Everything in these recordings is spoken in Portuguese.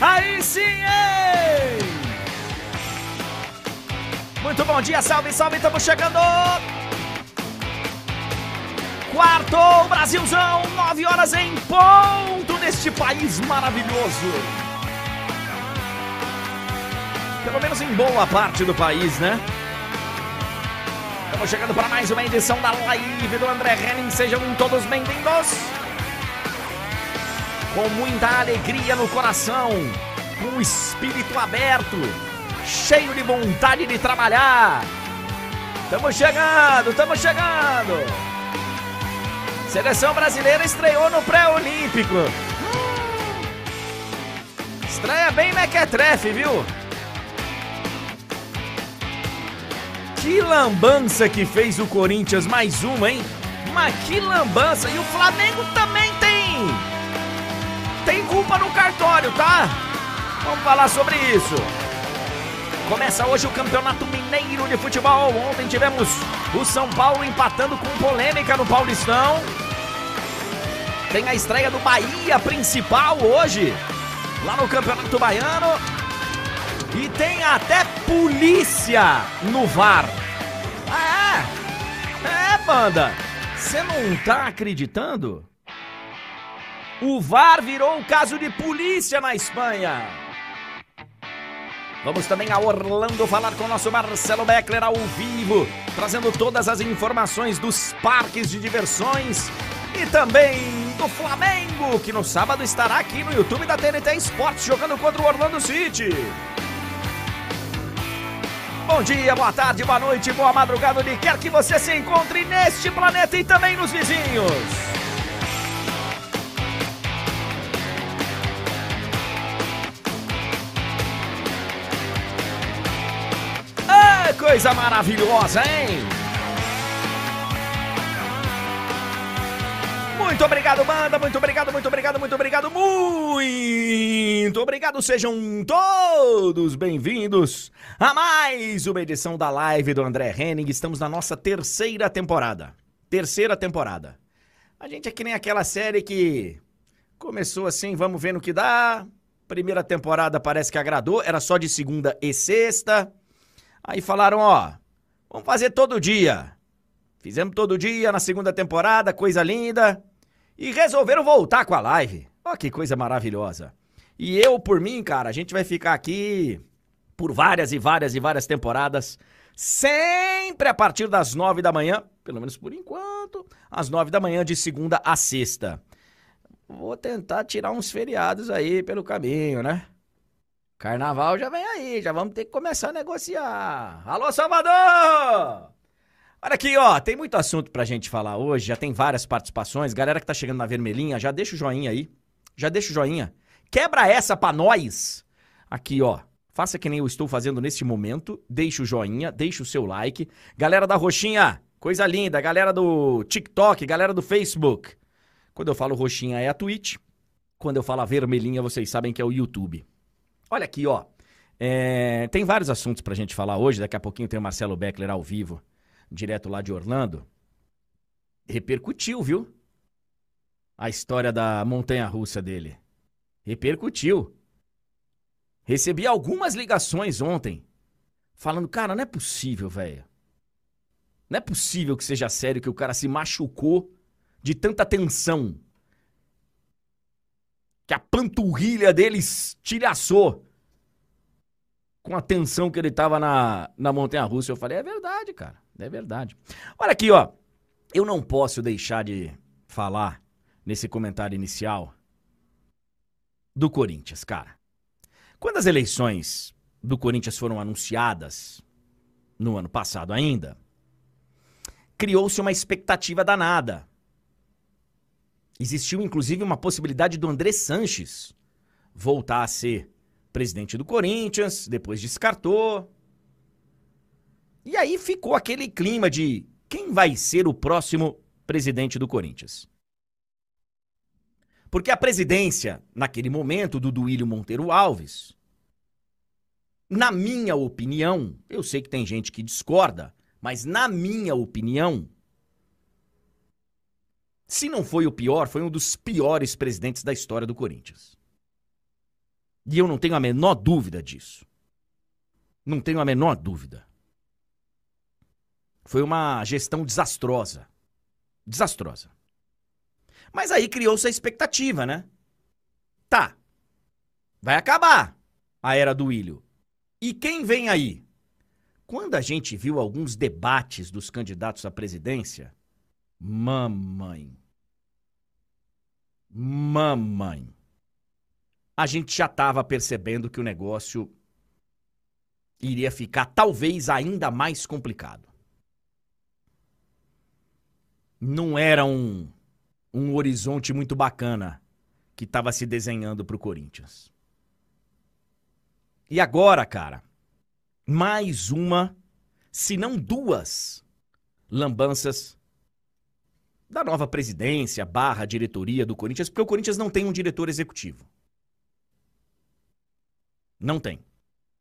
Aí sim, ei! Muito bom dia, salve, salve, estamos chegando! Quarto, Brasilzão, nove horas em ponto neste país maravilhoso. Pelo menos em boa parte do país, né? Estamos chegando para mais uma edição da live do André Henning. Sejam todos bem-vindos. Com muita alegria no coração, com o espírito aberto, cheio de vontade de trabalhar. Estamos chegando, estamos chegando. Seleção brasileira estreou no pré-olímpico. Estreia bem mequetrefe, viu? Que lambança que fez o Corinthians, mais uma, hein? Mas que lambança! E o Flamengo também tem! Culpa no cartório, tá? Vamos falar sobre isso. Começa hoje o Campeonato Mineiro de Futebol. Ontem tivemos o São Paulo empatando com polêmica no Paulistão. Tem a estreia do Bahia principal hoje, lá no Campeonato Baiano. E tem até polícia no VAR. Ah, é? É, banda. Você não tá acreditando? O VAR virou um caso de polícia na Espanha. Vamos também a Orlando falar com o nosso Marcelo Beckler ao vivo, trazendo todas as informações dos parques de diversões e também do Flamengo, que no sábado estará aqui no YouTube da TNT Esportes jogando contra o Orlando City. Bom dia, boa tarde, boa noite, boa madrugada, onde quer que você se encontre neste planeta e também nos vizinhos. Ah, coisa maravilhosa, hein? Muito obrigado, banda. Muito obrigado, muito obrigado, muito obrigado, muito obrigado. Sejam todos bem-vindos a mais uma edição da live do André Henning. Estamos na nossa terceira temporada. Terceira temporada. A gente é que nem aquela série que começou assim, vamos ver no que dá. Primeira temporada parece que agradou, era só de segunda e sexta. Aí falaram, ó, vamos fazer todo dia. Fizemos todo dia na segunda temporada, coisa linda. E resolveram voltar com a live. Ó, que coisa maravilhosa. E eu, por mim, cara, a gente vai ficar aqui por várias e várias e várias temporadas, sempre a partir das nove da manhã, pelo menos por enquanto, às nove da manhã, de segunda a sexta. Vou tentar tirar uns feriados aí pelo caminho, né? Carnaval já vem aí, já vamos ter que começar a negociar. Alô, Salvador! Olha aqui, ó, tem muito assunto pra gente falar hoje, já tem várias participações. Galera que tá chegando na vermelhinha, já deixa o joinha aí. Já deixa o joinha. Quebra essa pra nós. Aqui, ó. Faça que nem eu estou fazendo neste momento. Deixa o joinha, deixa o seu like. Galera da roxinha, coisa linda. Galera do TikTok, galera do Facebook. Quando eu falo roxinha é a Twitch. Quando eu falo a vermelhinha, vocês sabem que é o YouTube. Olha aqui, ó. É, tem vários assuntos pra gente falar hoje. Daqui a pouquinho tem o Marcelo Beckler ao vivo direto lá de Orlando, repercutiu, viu? A história da montanha russa dele. Repercutiu. Recebi algumas ligações ontem, falando, cara, não é possível, velho. Não é possível que seja sério que o cara se machucou de tanta tensão. Que a panturrilha dele estilhaçou com a tensão que ele tava na, na montanha russa. Eu falei, é verdade, cara. É verdade. Olha aqui, ó. Eu não posso deixar de falar nesse comentário inicial do Corinthians, cara. Quando as eleições do Corinthians foram anunciadas, no ano passado ainda, criou-se uma expectativa danada. Existiu inclusive uma possibilidade do André Sanches voltar a ser presidente do Corinthians, depois descartou. E aí ficou aquele clima de quem vai ser o próximo presidente do Corinthians. Porque a presidência, naquele momento, do Duílio Monteiro Alves, na minha opinião, eu sei que tem gente que discorda, mas na minha opinião, se não foi o pior, foi um dos piores presidentes da história do Corinthians. E eu não tenho a menor dúvida disso. Não tenho a menor dúvida. Foi uma gestão desastrosa. Desastrosa. Mas aí criou-se a expectativa, né? Tá. Vai acabar a era do Ilho. E quem vem aí? Quando a gente viu alguns debates dos candidatos à presidência, mamãe. Mamãe. A gente já estava percebendo que o negócio iria ficar talvez ainda mais complicado. Não era um, um horizonte muito bacana que estava se desenhando para o Corinthians. E agora, cara, mais uma, se não duas, lambanças da nova presidência barra diretoria do Corinthians, porque o Corinthians não tem um diretor executivo. Não tem.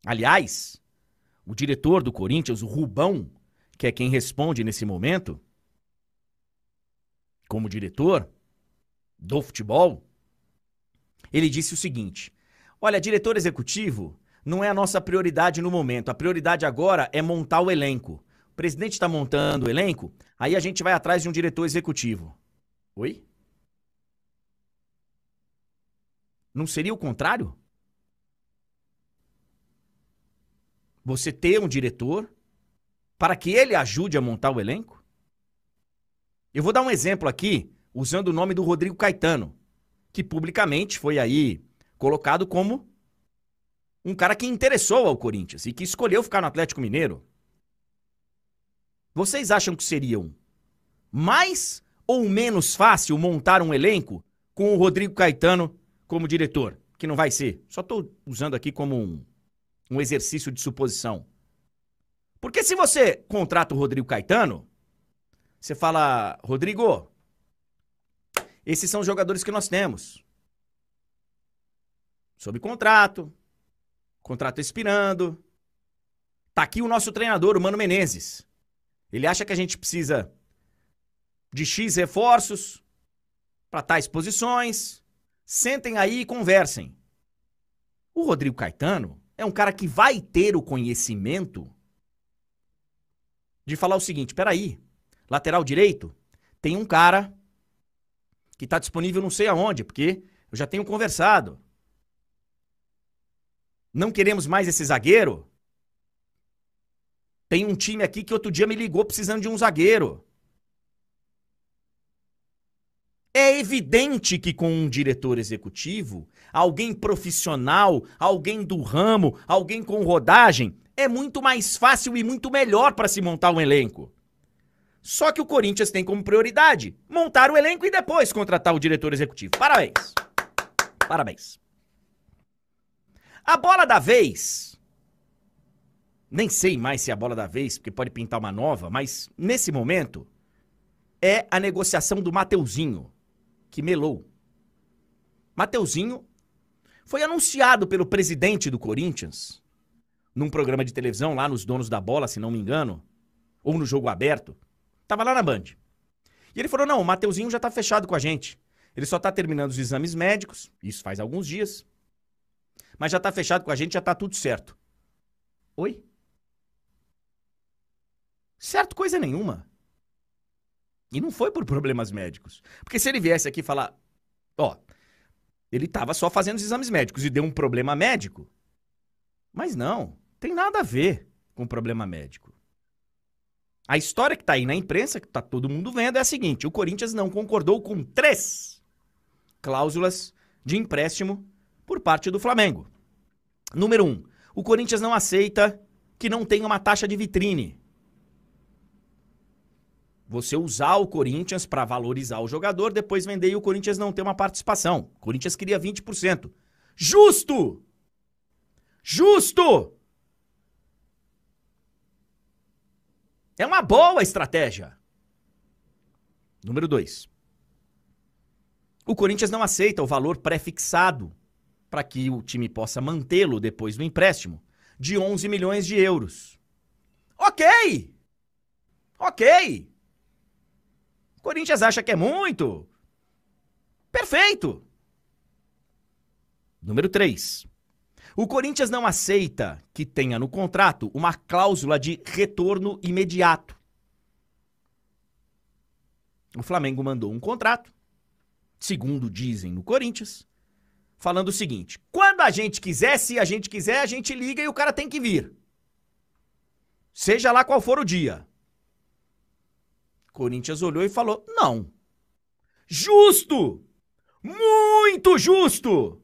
Aliás, o diretor do Corinthians, o Rubão, que é quem responde nesse momento, como diretor do futebol, ele disse o seguinte: Olha, diretor executivo não é a nossa prioridade no momento. A prioridade agora é montar o elenco. Presidente está montando o elenco, aí a gente vai atrás de um diretor executivo. Oi? Não seria o contrário? Você ter um diretor para que ele ajude a montar o elenco? Eu vou dar um exemplo aqui, usando o nome do Rodrigo Caetano, que publicamente foi aí colocado como um cara que interessou ao Corinthians e que escolheu ficar no Atlético Mineiro. Vocês acham que seriam mais ou menos fácil montar um elenco com o Rodrigo Caetano como diretor? Que não vai ser. Só estou usando aqui como um, um exercício de suposição. Porque se você contrata o Rodrigo Caetano, você fala, Rodrigo, esses são os jogadores que nós temos. Sob contrato, contrato expirando. Tá aqui o nosso treinador, o Mano Menezes. Ele acha que a gente precisa de X reforços para tais posições. Sentem aí e conversem. O Rodrigo Caetano é um cara que vai ter o conhecimento de falar o seguinte: peraí, lateral direito, tem um cara que está disponível não sei aonde, porque eu já tenho conversado. Não queremos mais esse zagueiro? Tem um time aqui que outro dia me ligou precisando de um zagueiro. É evidente que com um diretor executivo, alguém profissional, alguém do ramo, alguém com rodagem, é muito mais fácil e muito melhor para se montar um elenco. Só que o Corinthians tem como prioridade montar o elenco e depois contratar o diretor executivo. Parabéns. Parabéns. A bola da vez. Nem sei mais se é a bola da vez, porque pode pintar uma nova, mas nesse momento é a negociação do Mateuzinho que melou. Mateuzinho foi anunciado pelo presidente do Corinthians num programa de televisão lá nos Donos da Bola, se não me engano, ou no Jogo Aberto. Tava lá na Band. E ele falou: "Não, o Mateuzinho já tá fechado com a gente. Ele só tá terminando os exames médicos, isso faz alguns dias. Mas já tá fechado com a gente, já tá tudo certo." Oi? Certo coisa nenhuma. E não foi por problemas médicos. Porque se ele viesse aqui falar, ó, ele estava só fazendo os exames médicos e deu um problema médico. Mas não, tem nada a ver com problema médico. A história que está aí na imprensa, que está todo mundo vendo, é a seguinte: o Corinthians não concordou com três cláusulas de empréstimo por parte do Flamengo. Número um, o Corinthians não aceita que não tenha uma taxa de vitrine você usar o Corinthians para valorizar o jogador, depois vender e o Corinthians não ter uma participação. O Corinthians queria 20%. Justo! Justo! É uma boa estratégia. Número 2. O Corinthians não aceita o valor pré-fixado para que o time possa mantê-lo depois do empréstimo de 11 milhões de euros. Ok! Ok! Corinthians acha que é muito. Perfeito. Número 3. O Corinthians não aceita que tenha no contrato uma cláusula de retorno imediato. O Flamengo mandou um contrato, segundo dizem no Corinthians, falando o seguinte: quando a gente quiser, se a gente quiser, a gente liga e o cara tem que vir. Seja lá qual for o dia. Corinthians olhou e falou: não. Justo! Muito justo!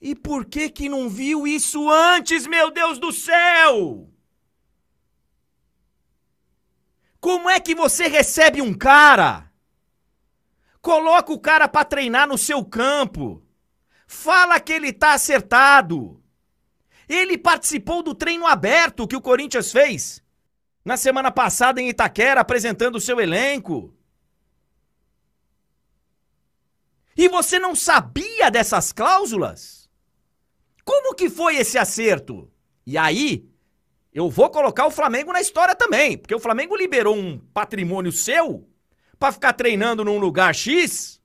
E por que que não viu isso antes, meu Deus do céu? Como é que você recebe um cara? Coloca o cara para treinar no seu campo. Fala que ele tá acertado. Ele participou do treino aberto que o Corinthians fez na semana passada em Itaquera apresentando o seu elenco. E você não sabia dessas cláusulas? Como que foi esse acerto? E aí, eu vou colocar o Flamengo na história também, porque o Flamengo liberou um patrimônio seu para ficar treinando num lugar X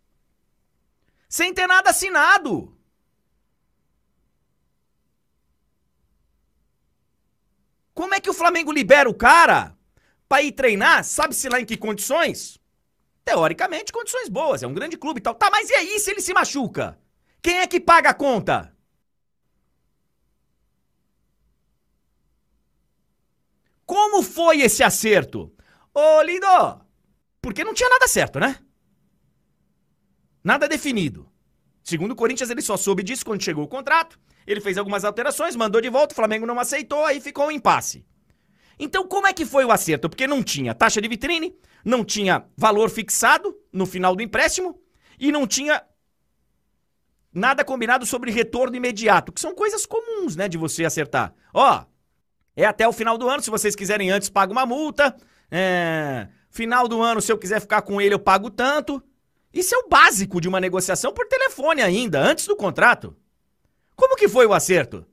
sem ter nada assinado. Como é que o Flamengo libera o cara para ir treinar? Sabe-se lá em que condições? Teoricamente, condições boas, é um grande clube e tal. Tá, mas e aí se ele se machuca? Quem é que paga a conta? Como foi esse acerto? Ô, lindo! Porque não tinha nada certo, né? Nada definido. Segundo o Corinthians, ele só soube disso quando chegou o contrato. Ele fez algumas alterações, mandou de volta, o Flamengo não aceitou, aí ficou um impasse. Então, como é que foi o acerto? Porque não tinha taxa de vitrine, não tinha valor fixado no final do empréstimo e não tinha nada combinado sobre retorno imediato, que são coisas comuns, né, de você acertar. Ó, é até o final do ano. Se vocês quiserem antes, paga uma multa. É... Final do ano, se eu quiser ficar com ele, eu pago tanto. Isso é o básico de uma negociação por telefone ainda, antes do contrato. Como que foi o acerto?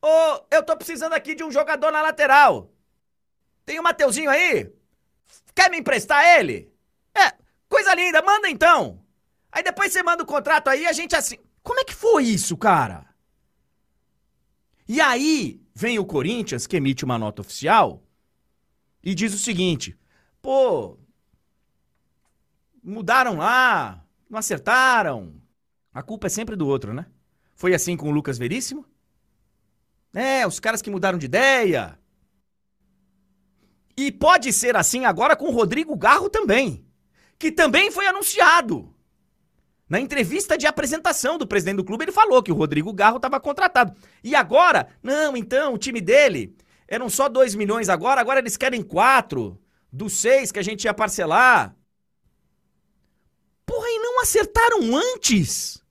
Ô, oh, eu tô precisando aqui de um jogador na lateral. Tem o Mateuzinho aí? Quer me emprestar ele? É, coisa linda, manda então. Aí depois você manda o contrato aí, a gente assim. Como é que foi isso, cara? E aí, Vem o Corinthians, que emite uma nota oficial, e diz o seguinte: pô, mudaram lá, não acertaram. A culpa é sempre do outro, né? Foi assim com o Lucas Veríssimo? É, os caras que mudaram de ideia. E pode ser assim agora com o Rodrigo Garro também, que também foi anunciado. Na entrevista de apresentação do presidente do clube, ele falou que o Rodrigo Garro estava contratado. E agora, não, então, o time dele eram só 2 milhões agora, agora eles querem 4 dos 6 que a gente ia parcelar. Acertaram antes?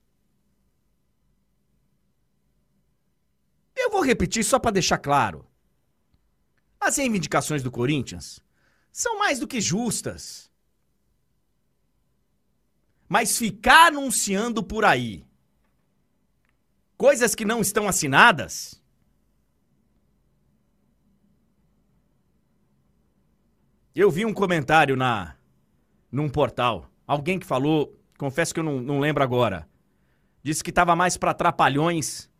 Eu vou repetir só para deixar claro. As reivindicações do Corinthians são mais do que justas. Mas ficar anunciando por aí coisas que não estão assinadas. Eu vi um comentário na num portal. Alguém que falou, Confesso que eu não, não lembro agora. Disse que estava mais para trapalhões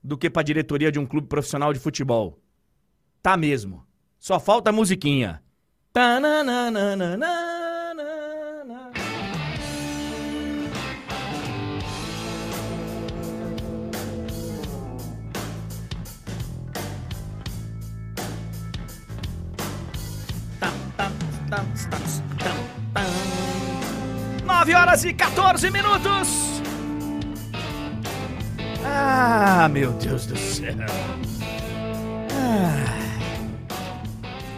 do que para diretoria de um clube profissional de futebol. Tá mesmo. Só falta a musiquinha. Tá, tá, tá, tá. 9 horas e 14 minutos. Ah, meu Deus do céu. Ah.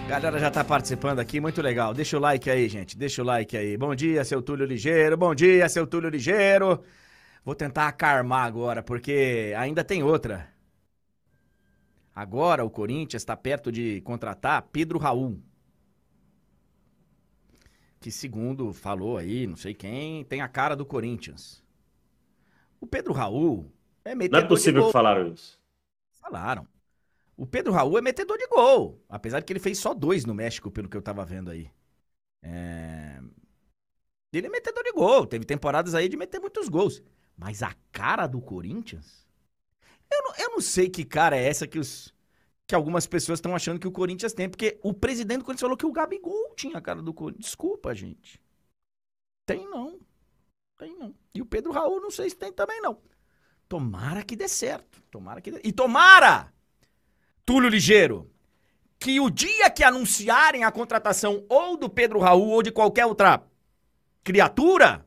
Galera já tá participando aqui, muito legal. Deixa o like aí, gente. Deixa o like aí. Bom dia, seu Túlio Ligeiro. Bom dia, seu Túlio Ligeiro. Vou tentar acarmar agora, porque ainda tem outra. Agora o Corinthians está perto de contratar Pedro Raul que segundo falou aí, não sei quem, tem a cara do Corinthians. O Pedro Raul é metedor Não é possível que falaram isso. Falaram. O Pedro Raul é metedor de gol, apesar de que ele fez só dois no México, pelo que eu tava vendo aí. É... Ele é metedor de gol, teve temporadas aí de meter muitos gols. Mas a cara do Corinthians? Eu não, eu não sei que cara é essa que os que algumas pessoas estão achando que o Corinthians tem, porque o presidente do Corinthians falou que o Gabigol tinha a cara do Corinthians. Desculpa, gente. Tem não. Tem não. E o Pedro Raul não sei se tem também não. Tomara que dê certo. Tomara que dê... E tomara, Túlio Ligeiro, que o dia que anunciarem a contratação ou do Pedro Raul ou de qualquer outra criatura,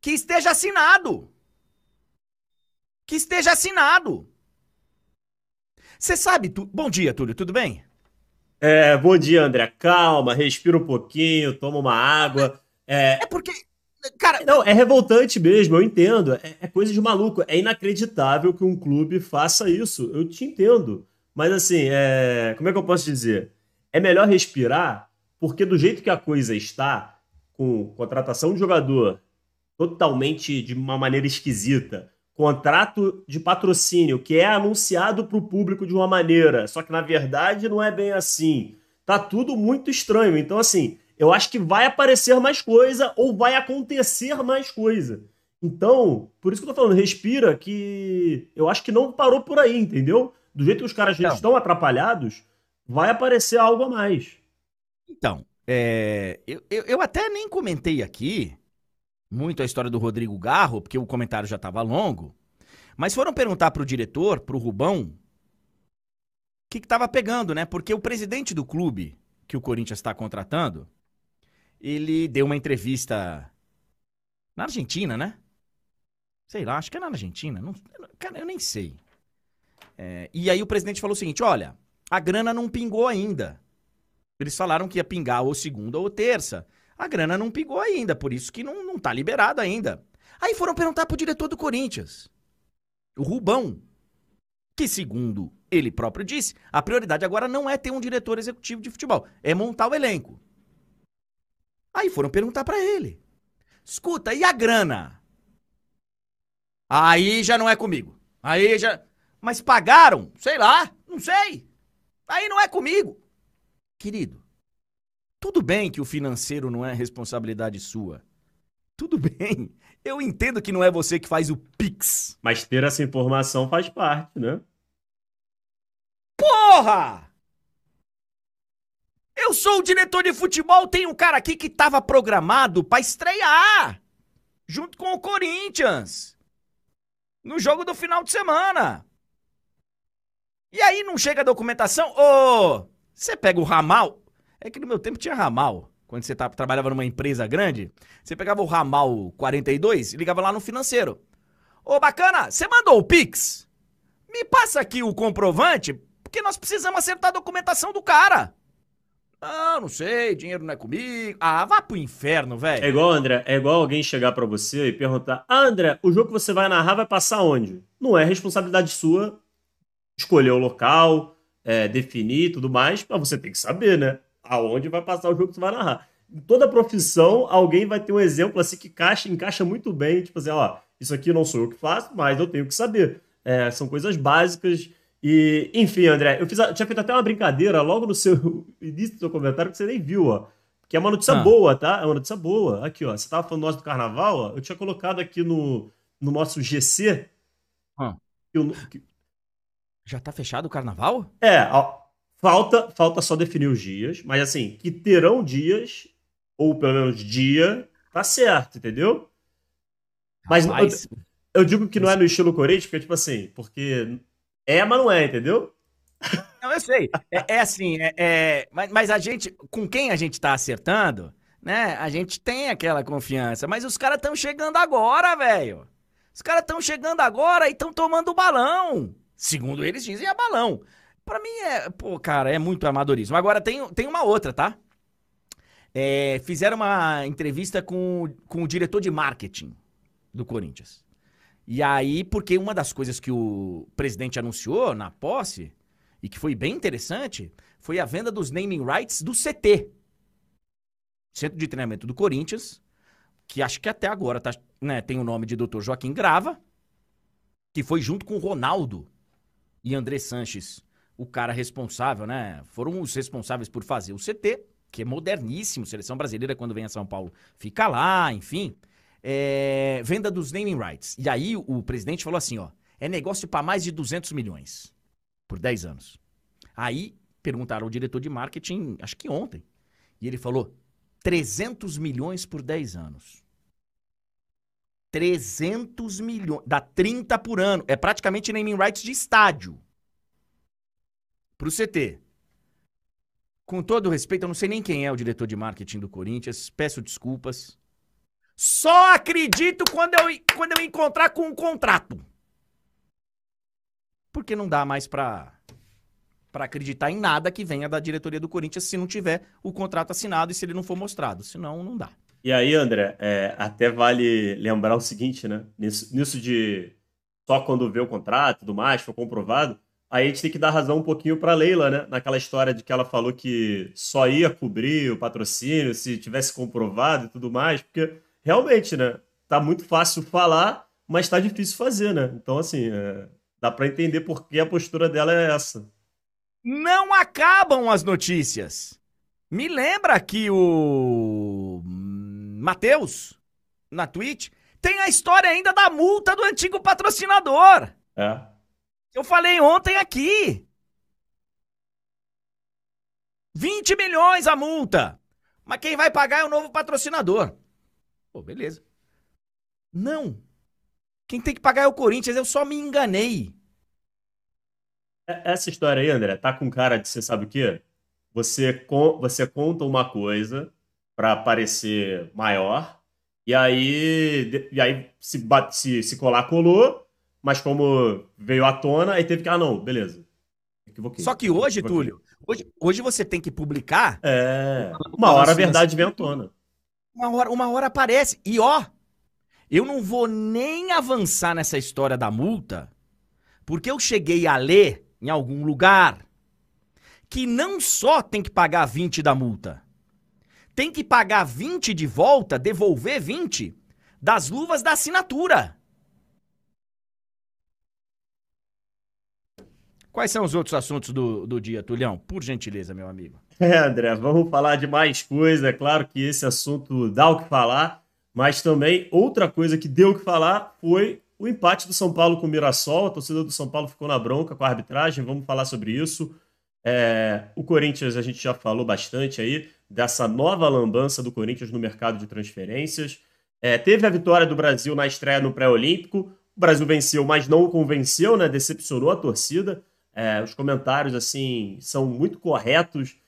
que esteja assinado. Que esteja assinado. Você sabe, tu... bom dia, Túlio, tudo bem? É, bom dia, André. Calma, respira um pouquinho, toma uma água. É, é porque, cara. Não, é revoltante mesmo, eu entendo. É, é, coisa de maluco. É inacreditável que um clube faça isso. Eu te entendo. Mas assim, é... como é que eu posso dizer? É melhor respirar, porque do jeito que a coisa está, com contratação de jogador totalmente de uma maneira esquisita, contrato de patrocínio que é anunciado para o público de uma maneira, só que na verdade não é bem assim. Tá tudo muito estranho. Então, assim, eu acho que vai aparecer mais coisa ou vai acontecer mais coisa. Então, por isso que eu tô falando, respira, que eu acho que não parou por aí, entendeu? Do jeito que os caras então, estão atrapalhados, vai aparecer algo a mais. Então, é, eu, eu, eu até nem comentei aqui, muito a história do Rodrigo Garro, porque o comentário já estava longo. Mas foram perguntar para o diretor, para o Rubão, o que estava pegando, né? Porque o presidente do clube que o Corinthians está contratando, ele deu uma entrevista na Argentina, né? Sei lá, acho que é na Argentina. Não, cara, eu nem sei. É, e aí o presidente falou o seguinte: olha, a grana não pingou ainda. Eles falaram que ia pingar ou segunda ou terça. A grana não pingou ainda, por isso que não, não tá liberado ainda. Aí foram perguntar pro diretor do Corinthians, o Rubão, que segundo ele próprio disse, a prioridade agora não é ter um diretor executivo de futebol, é montar o elenco. Aí foram perguntar para ele. Escuta, e a grana? Aí já não é comigo. Aí já. Mas pagaram? Sei lá, não sei. Aí não é comigo. Querido, tudo bem que o financeiro não é responsabilidade sua. Tudo bem. Eu entendo que não é você que faz o Pix. Mas ter essa informação faz parte, né? Porra! Eu sou o diretor de futebol, tem um cara aqui que tava programado para estrear junto com o Corinthians no jogo do final de semana. E aí não chega a documentação? Ô, oh, você pega o ramal, é que no meu tempo tinha ramal. Quando você tá, trabalhava numa empresa grande, você pegava o ramal 42 e ligava lá no financeiro. Ô, bacana, você mandou o Pix? Me passa aqui o comprovante, porque nós precisamos acertar a documentação do cara. Ah, não sei, dinheiro não é comigo. Ah, vá pro inferno, velho. É igual, André, é igual alguém chegar para você e perguntar: ah, André, o jogo que você vai narrar vai passar onde? Não é responsabilidade sua escolher o local, é, definir tudo mais, mas você tem que saber, né? Aonde vai passar o jogo que você vai narrar. Em toda profissão, alguém vai ter um exemplo assim que encaixa, encaixa muito bem, tipo assim, ó, isso aqui não sou eu que faço, mas eu tenho que saber. É, são coisas básicas. E, enfim, André, eu, fiz a, tinha feito até uma brincadeira logo no seu início do seu comentário que você nem viu, ó. Que é uma notícia ah. boa, tá? É uma notícia boa. Aqui, ó. Você tava falando nós do carnaval, ó. Eu tinha colocado aqui no, no nosso GC. Ah. Que eu, que... Já tá fechado o carnaval? É, ó, Falta, falta só definir os dias, mas assim, que terão dias, ou pelo menos dia, tá certo, entendeu? Mas eu, eu, digo que não é no estilo Corinthians, porque, tipo assim, porque é, mas não é, entendeu? Não, eu sei. É, é assim, é, é, mas, mas a gente, com quem a gente tá acertando, né? A gente tem aquela confiança. Mas os caras estão chegando agora, velho. Os caras estão chegando agora e estão tomando balão. Segundo eles dizem, é balão. Pra mim é, pô, cara, é muito amadorismo. Agora tem, tem uma outra, tá? É, fizeram uma entrevista com, com o diretor de marketing do Corinthians. E aí, porque uma das coisas que o presidente anunciou na posse, e que foi bem interessante, foi a venda dos naming rights do CT. Centro de Treinamento do Corinthians, que acho que até agora tá, né, tem o nome de Dr. Joaquim Grava, que foi junto com Ronaldo e André Sanches o cara responsável, né? Foram os responsáveis por fazer o CT, que é moderníssimo, seleção brasileira quando vem a São Paulo fica lá, enfim. É, venda dos naming rights. E aí o, presidente falou assim, ó, É negócio para mais de 200 milhões por 10 anos. Aí perguntaram ao diretor de marketing, acho que ontem, e ele falou 300 milhões por 10 anos. 300 milhões, dá 30 por ano. É praticamente naming rights de estádio. Pro CT. Com todo respeito, eu não sei nem quem é o diretor de marketing do Corinthians, peço desculpas. Só acredito quando eu, quando eu encontrar com um contrato. Porque não dá mais pra, pra acreditar em nada que venha da diretoria do Corinthians se não tiver o contrato assinado e se ele não for mostrado. Senão, não dá. E aí, André, é, até vale lembrar o seguinte, né? Nisso, nisso de só quando vê o contrato e tudo mais, for comprovado, aí a gente tem que dar razão um pouquinho para Leila, né? Naquela história de que ela falou que só ia cobrir o patrocínio se tivesse comprovado e tudo mais, porque realmente, né? Tá muito fácil falar, mas tá difícil fazer, né? Então, assim, é, dá para entender por que a postura dela é essa. Não acabam as notícias. Me lembra que o Matheus, na Twitch, tem a história ainda da multa do antigo patrocinador. É. Eu falei ontem aqui. 20 milhões a multa. Mas quem vai pagar é o novo patrocinador. Pô, beleza. Não. Quem tem que pagar é o Corinthians. Eu só me enganei. É, essa história aí, André, tá com cara de você sabe o quê? Você, con você conta uma coisa para parecer maior, e aí, e aí se, se, se colar, colou, mas como veio à tona, aí teve que, ah, não, beleza. Equivoquei. Só que hoje, Equivoquei. Túlio, hoje, hoje você tem que publicar. É. Uma hora a verdade vem à tona. Uma hora, uma hora aparece. E ó, eu não vou nem avançar nessa história da multa, porque eu cheguei a ler em algum lugar que não só tem que pagar 20 da multa, tem que pagar 20 de volta, devolver 20 das luvas da assinatura. Quais são os outros assuntos do, do dia, Tulhão? Por gentileza, meu amigo. É, André, vamos falar de mais coisa. É claro que esse assunto dá o que falar, mas também outra coisa que deu o que falar foi o empate do São Paulo com o Mirassol. A torcida do São Paulo ficou na bronca com a arbitragem. Vamos falar sobre isso. É, o Corinthians, a gente já falou bastante aí dessa nova lambança do Corinthians no mercado de transferências. É, teve a vitória do Brasil na estreia no pré-olímpico. O Brasil venceu, mas não convenceu, né? Decepcionou a torcida. É, os comentários, assim, são muito corretos.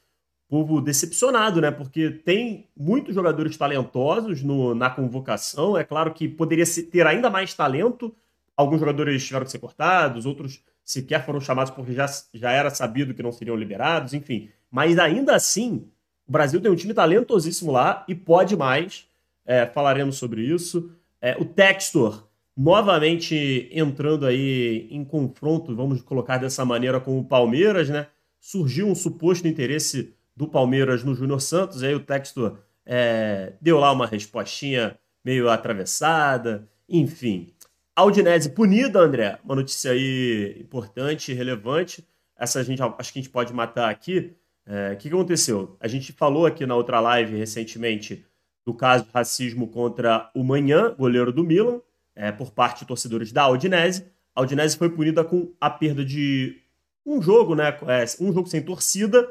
Povo decepcionado, né? Porque tem muitos jogadores talentosos no, na convocação. É claro que poderia ter ainda mais talento. Alguns jogadores tiveram que ser cortados, outros sequer foram chamados porque já, já era sabido que não seriam liberados, enfim. Mas ainda assim, o Brasil tem um time talentosíssimo lá e pode mais. É, falaremos sobre isso. É, o Textor novamente entrando aí em confronto, vamos colocar dessa maneira, com o Palmeiras, né? Surgiu um suposto interesse do Palmeiras no Júnior Santos, aí o Textor é, deu lá uma respostinha meio atravessada, enfim. Audinese punida, André. Uma notícia aí importante, relevante. Essa a gente acho que a gente pode matar aqui. É, o que, que aconteceu? A gente falou aqui na outra live recentemente do caso de racismo contra o Manhã, goleiro do Milan, é, por parte de torcedores da Audinese. A Audinese foi punida com a perda de um jogo, né? É, um jogo sem torcida.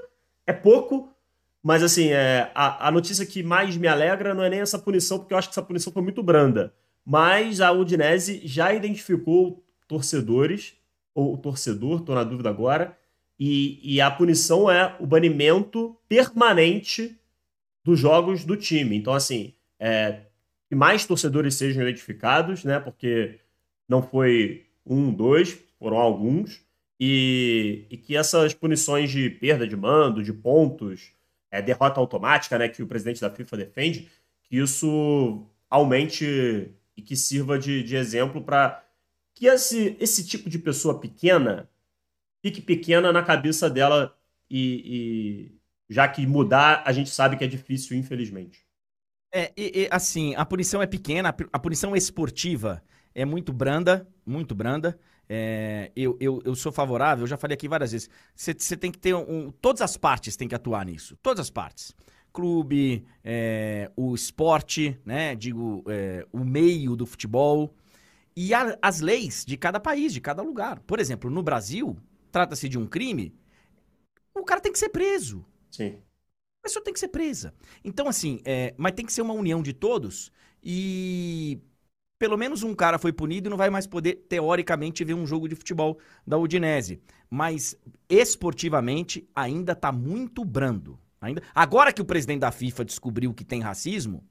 É pouco, mas assim, é, a, a notícia que mais me alegra não é nem essa punição, porque eu acho que essa punição foi muito branda mas a Udinese já identificou torcedores, ou torcedor, estou na dúvida agora, e, e, a punição é o banimento permanente dos jogos do time. Então, assim, é, que mais torcedores sejam identificados, né? Porque não foi um, dois, foram alguns, e, e que essas punições de perda de mando, de pontos, é, derrota automática, né? Que o presidente da FIFA defende, que isso aumente e que sirva de, de exemplo para que esse, esse tipo de pessoa pequena fique pequena na cabeça dela e, e já que mudar a gente sabe que é difícil, infelizmente. É, e, e, assim, a punição é pequena, a punição esportiva é muito branda, muito branda. É, eu, eu, eu sou favorável, eu já falei aqui várias vezes. Você tem que ter um. Todas as partes têm que atuar nisso. Todas as partes clube, é, o esporte, né? Digo, é, o meio do futebol. e a, as leis de cada país, de cada lugar. Por exemplo, no Brasil, trata-se de um crime, o cara tem que ser preso. Sim. Pessoa tem que ser presa. Então, assim, é, mas tem que ser uma união de todos e pelo menos um cara foi punido e não vai mais poder, teoricamente, ver um jogo de futebol da Udinese. Mas esportivamente ainda tá muito brando. Ainda... Agora que o presidente da FIFA descobriu que tem racismo,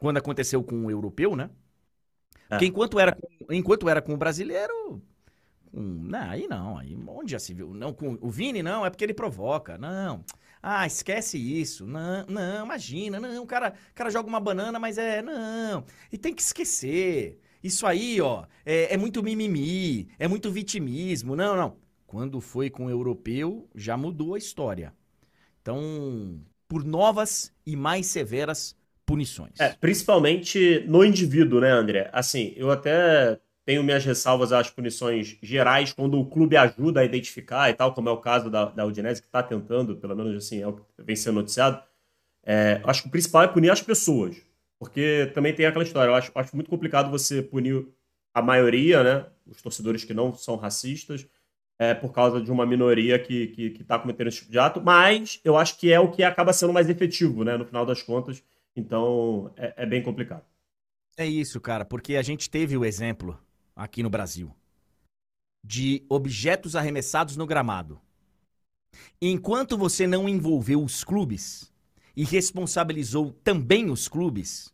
quando aconteceu com o europeu, né? É. Porque enquanto era, com, enquanto era com o brasileiro. não, aí não, aí onde já se viu? Não, com o Vini não, é porque ele provoca. Não. Ah, esquece isso. Não, não, imagina, não, o cara, o cara joga uma banana, mas é, não. E tem que esquecer. Isso aí, ó, é, é muito mimimi, é muito vitimismo. Não, não. Quando foi com o europeu, já mudou a história. Então, por novas e mais severas punições. É, principalmente no indivíduo, né, André? Assim, eu até tenho minhas ressalvas às punições gerais, quando o clube ajuda a identificar e tal, como é o caso da, da Udinese, que está tentando, pelo menos assim, é o que vem sendo noticiado. É, acho que o principal é punir as pessoas, porque também tem aquela história. Eu acho, acho muito complicado você punir a maioria, né, os torcedores que não são racistas, é, por causa de uma minoria que que, que tá cometendo esse tipo de ato, mas eu acho que é o que acaba sendo mais efetivo, né, no final das contas. Então, é, é bem complicado. É isso, cara, porque a gente teve o exemplo aqui no Brasil de objetos arremessados no gramado. Enquanto você não envolveu os clubes e responsabilizou também os clubes,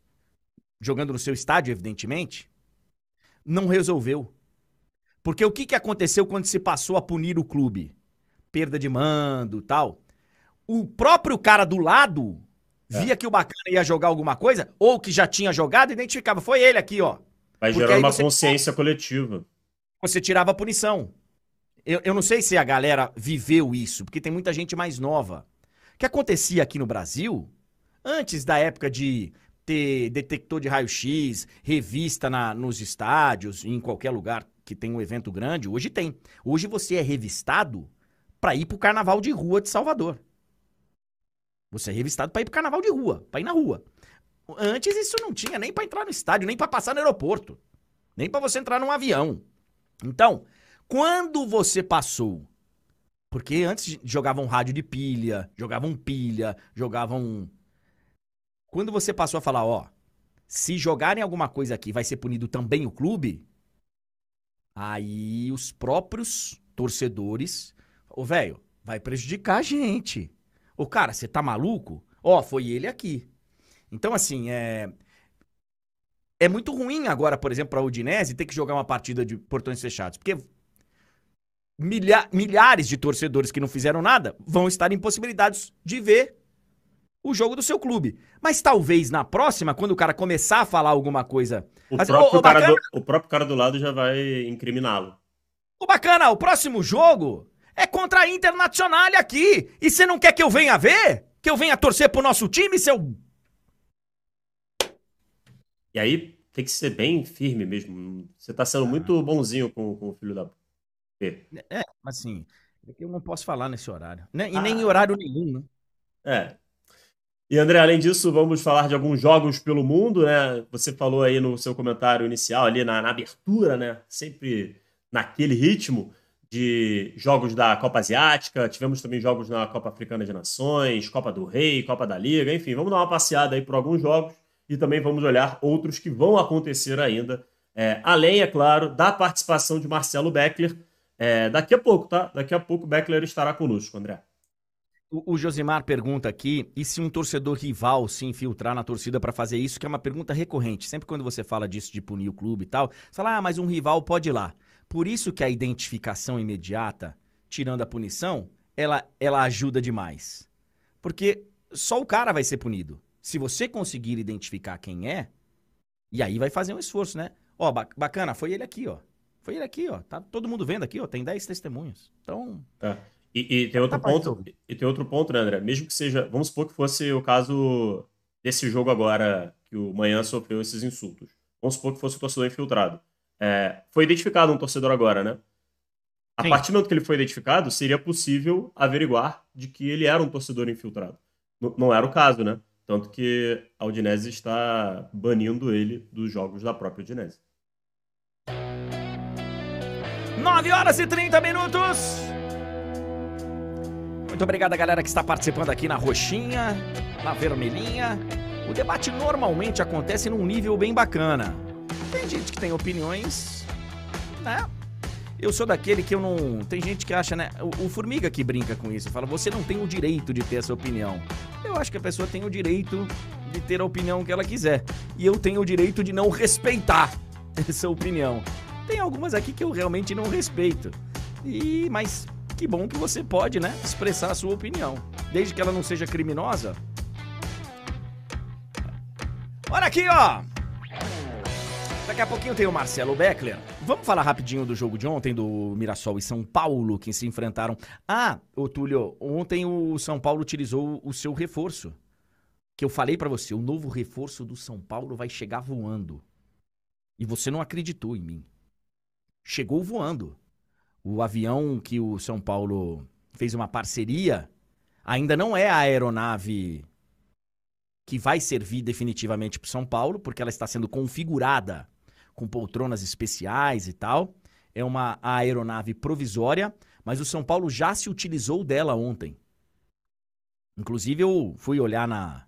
jogando no seu estádio, evidentemente, não resolveu. Porque o que, que aconteceu quando se passou a punir o clube? Perda de mando tal. O próprio cara do lado é. via que o bacana ia jogar alguma coisa, ou que já tinha jogado, identificava. Foi ele aqui, ó. Vai gerar uma consciência coletiva. Você tirava a punição. Eu, eu não sei se a galera viveu isso, porque tem muita gente mais nova. O que acontecia aqui no Brasil, antes da época de ter detector de raio-x, revista na, nos estádios, em qualquer lugar que tem um evento grande, hoje tem. Hoje você é revistado para ir pro carnaval de rua de Salvador. Você é revistado para ir pro carnaval de rua, para ir na rua. Antes isso não tinha nem para entrar no estádio, nem para passar no aeroporto, nem para você entrar num avião. Então, quando você passou, porque antes jogavam rádio de pilha, jogavam pilha, jogavam quando você passou a falar, ó, se jogarem alguma coisa aqui, vai ser punido também o clube? Aí os próprios torcedores, ô velho, vai prejudicar a gente. Ô cara, você tá maluco? Ó, foi ele aqui. Então, assim, é. É muito ruim agora, por exemplo, para a Udinese ter que jogar uma partida de portões fechados. Porque milha milhares de torcedores que não fizeram nada vão estar impossibilitados de ver o jogo do seu clube. Mas talvez na próxima, quando o cara começar a falar alguma coisa. O, assim, próprio, cara bacana, do, o próprio cara do lado já vai incriminá-lo. O bacana, o próximo jogo é contra a Internacional aqui. E você não quer que eu venha ver? Que eu venha torcer pro nosso time, seu e aí tem que ser bem firme mesmo. Você tá sendo muito bonzinho com, com o filho da P. É, mas assim, eu não posso falar nesse horário. Né? E ah. nem em horário nenhum, né? É. E André, além disso, vamos falar de alguns jogos pelo mundo, né? Você falou aí no seu comentário inicial, ali na, na abertura, né? Sempre naquele ritmo de jogos da Copa Asiática, tivemos também jogos na Copa Africana de Nações, Copa do Rei, Copa da Liga, enfim, vamos dar uma passeada aí por alguns jogos e também vamos olhar outros que vão acontecer ainda, é, além, é claro, da participação de Marcelo Beckler. É, daqui a pouco, tá? Daqui a pouco o Beckler estará conosco, André. O, o Josimar pergunta aqui: e se um torcedor rival se infiltrar na torcida para fazer isso? Que é uma pergunta recorrente. Sempre quando você fala disso de punir o clube e tal, você fala, ah, mas um rival pode ir lá. Por isso que a identificação imediata, tirando a punição, ela, ela ajuda demais. Porque só o cara vai ser punido. Se você conseguir identificar quem é, e aí vai fazer um esforço, né? Ó, bacana, foi ele aqui, ó. Foi ele aqui, ó. Tá todo mundo vendo aqui, ó. Tem 10 testemunhas. Então. É. E, e, tem outro tá ponto. E tem outro ponto, né, André? Mesmo que seja. Vamos supor que fosse o caso desse jogo agora, que o Manhã sofreu esses insultos. Vamos supor que fosse o torcedor infiltrado. É, foi identificado um torcedor agora, né? A Sim. partir do momento que ele foi identificado, seria possível averiguar de que ele era um torcedor infiltrado. N não era o caso, né? Tanto que a Udinese está banindo ele dos jogos da própria Udinese. 9 horas e 30 minutos. Muito obrigado a galera que está participando aqui na roxinha, na vermelhinha. O debate normalmente acontece num nível bem bacana. Tem gente que tem opiniões, né? Eu sou daquele que eu não. Tem gente que acha, né? O, o Formiga que brinca com isso. Fala, você não tem o direito de ter essa opinião. Eu acho que a pessoa tem o direito de ter a opinião que ela quiser. E eu tenho o direito de não respeitar essa opinião. Tem algumas aqui que eu realmente não respeito. E mas que bom que você pode, né, expressar a sua opinião, desde que ela não seja criminosa. Olha aqui, ó. Daqui a pouquinho tem o Marcelo Beckler. Vamos falar rapidinho do jogo de ontem do Mirassol e São Paulo que se enfrentaram. Ah, ô Túlio, ontem o São Paulo utilizou o seu reforço. Que eu falei para você, o novo reforço do São Paulo vai chegar voando. E você não acreditou em mim. Chegou voando. O avião que o São Paulo fez uma parceria ainda não é a aeronave que vai servir definitivamente para São Paulo, porque ela está sendo configurada com poltronas especiais e tal. É uma aeronave provisória, mas o São Paulo já se utilizou dela ontem. Inclusive eu fui olhar na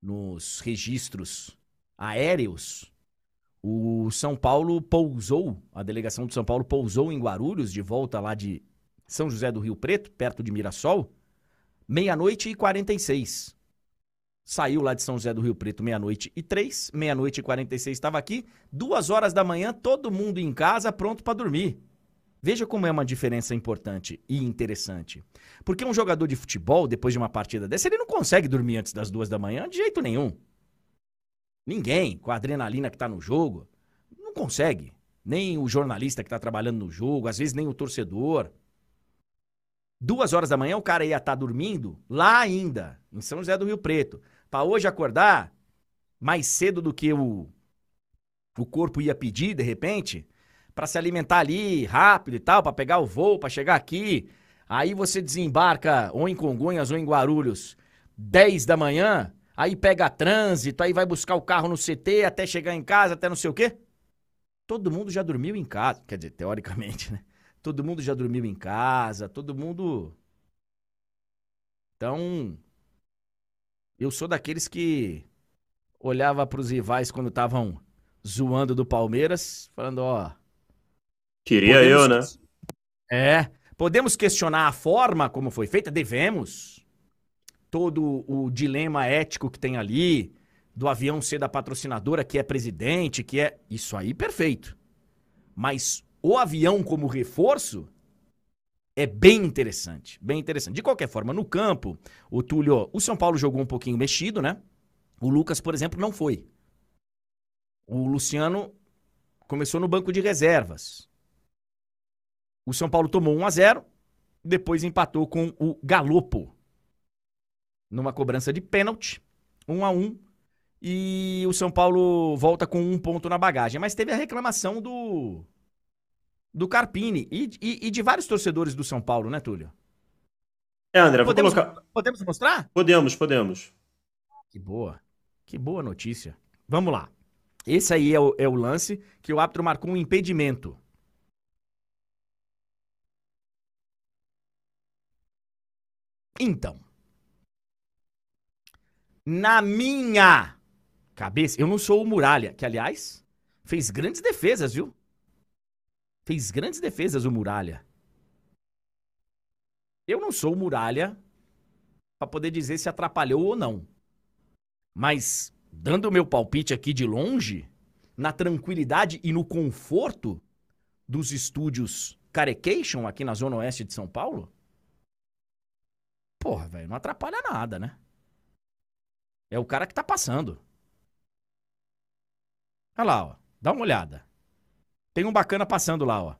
nos registros aéreos o São Paulo pousou, a delegação de São Paulo pousou em Guarulhos, de volta lá de São José do Rio Preto, perto de Mirassol, meia-noite e 46. Saiu lá de São José do Rio Preto meia-noite e três, meia-noite e 46 estava aqui, duas horas da manhã, todo mundo em casa, pronto para dormir. Veja como é uma diferença importante e interessante. Porque um jogador de futebol, depois de uma partida dessa, ele não consegue dormir antes das duas da manhã de jeito nenhum. Ninguém, com a adrenalina que tá no jogo, não consegue. Nem o jornalista que tá trabalhando no jogo, às vezes nem o torcedor. Duas horas da manhã o cara ia estar tá dormindo lá ainda, em São José do Rio Preto. Para hoje acordar mais cedo do que o, o corpo ia pedir, de repente, para se alimentar ali rápido e tal, para pegar o voo, para chegar aqui. Aí você desembarca ou em Congonhas ou em Guarulhos, 10 da manhã, aí pega trânsito, aí vai buscar o carro no CT até chegar em casa, até não sei o quê. Todo mundo já dormiu em casa, quer dizer, teoricamente, né? Todo mundo já dormiu em casa, todo mundo. Então, eu sou daqueles que olhava para os rivais quando estavam zoando do Palmeiras, falando, ó, queria podemos... eu, né? É, podemos questionar a forma como foi feita, devemos todo o dilema ético que tem ali, do avião ser da patrocinadora que é presidente, que é. Isso aí, perfeito. Mas o avião como reforço é bem interessante. Bem interessante. De qualquer forma, no campo, o Túlio. O São Paulo jogou um pouquinho mexido, né? O Lucas, por exemplo, não foi. O Luciano começou no banco de reservas. O São Paulo tomou 1 a 0 depois empatou com o Galopo numa cobrança de pênalti, um a um, e o São Paulo volta com um ponto na bagagem. Mas teve a reclamação do do Carpini e, e, e de vários torcedores do São Paulo, né, Túlio? É, André, podemos, colocar... podemos mostrar? Podemos, podemos. Que boa. Que boa notícia. Vamos lá. Esse aí é o, é o lance que o árbitro marcou um impedimento. Então, na minha cabeça, eu não sou o Muralha, que aliás fez grandes defesas, viu? Fez grandes defesas o Muralha. Eu não sou o Muralha para poder dizer se atrapalhou ou não. Mas dando o meu palpite aqui de longe, na tranquilidade e no conforto dos estúdios Carecation aqui na zona oeste de São Paulo, porra, velho, não atrapalha nada, né? É o cara que tá passando. Olha lá, ó. Dá uma olhada. Tem um bacana passando lá, ó.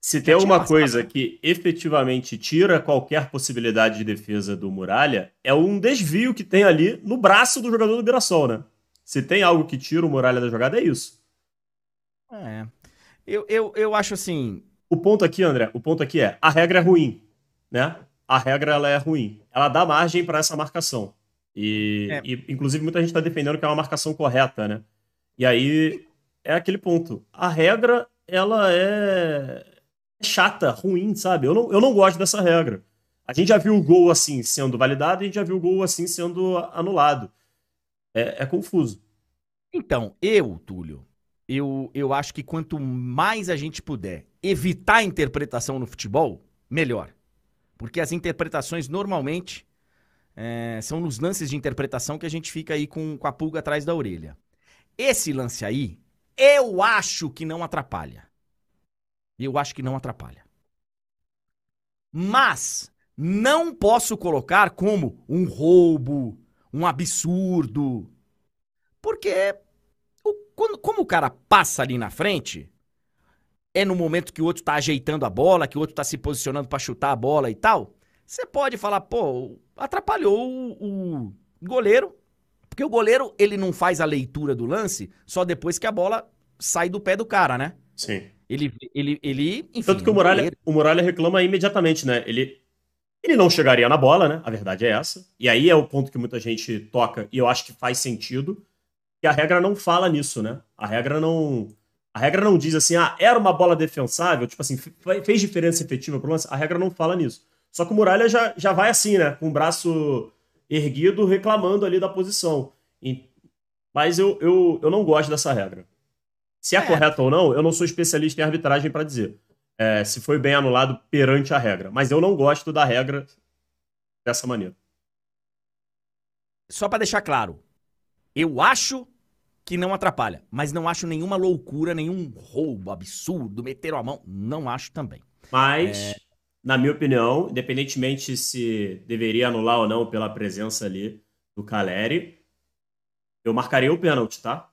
Se tem alguma coisa que efetivamente tira qualquer possibilidade de defesa do Muralha, é um desvio que tem ali no braço do jogador do Mirassol, né? Se tem algo que tira o Muralha da jogada, é isso. É. Eu, eu, eu acho assim. O ponto aqui, André, o ponto aqui é, a regra é ruim, né? A regra ela é ruim. Ela dá margem para essa marcação. E, é. e inclusive, muita gente está defendendo que é uma marcação correta, né? E aí é aquele ponto. A regra, ela é chata, ruim, sabe? Eu não, eu não gosto dessa regra. A gente já viu o gol assim sendo validado e a gente já viu o gol assim sendo anulado. É, é confuso. Então, eu, Túlio, eu, eu acho que quanto mais a gente puder evitar a interpretação no futebol, melhor. Porque as interpretações normalmente é, são nos lances de interpretação que a gente fica aí com, com a pulga atrás da orelha. Esse lance aí, eu acho que não atrapalha. Eu acho que não atrapalha. Mas não posso colocar como um roubo, um absurdo. Porque o, quando, como o cara passa ali na frente, é no momento que o outro tá ajeitando a bola, que o outro tá se posicionando para chutar a bola e tal. Você pode falar, pô, atrapalhou o, o goleiro, porque o goleiro ele não faz a leitura do lance só depois que a bola sai do pé do cara, né? Sim. Ele, ele, ele enfim, Tanto que o Muralha, o Muralha reclama imediatamente, né? Ele, ele não chegaria na bola, né? A verdade é essa. E aí é o ponto que muita gente toca, e eu acho que faz sentido, que a regra não fala nisso, né? A regra não. A regra não diz assim, ah, era uma bola defensável, tipo assim, fez diferença efetiva pro lance. A regra não fala nisso. Só que o Muralha já, já vai assim, né? Com o braço erguido, reclamando ali da posição. E, mas eu, eu, eu não gosto dessa regra. Se é, é. correta ou não, eu não sou especialista em arbitragem para dizer. É, se foi bem anulado perante a regra. Mas eu não gosto da regra dessa maneira. Só para deixar claro, eu acho que não atrapalha, mas não acho nenhuma loucura, nenhum roubo absurdo, meteram a mão, não acho também. Mas é na minha opinião, independentemente se deveria anular ou não pela presença ali do Caleri, eu marcaria o pênalti, tá?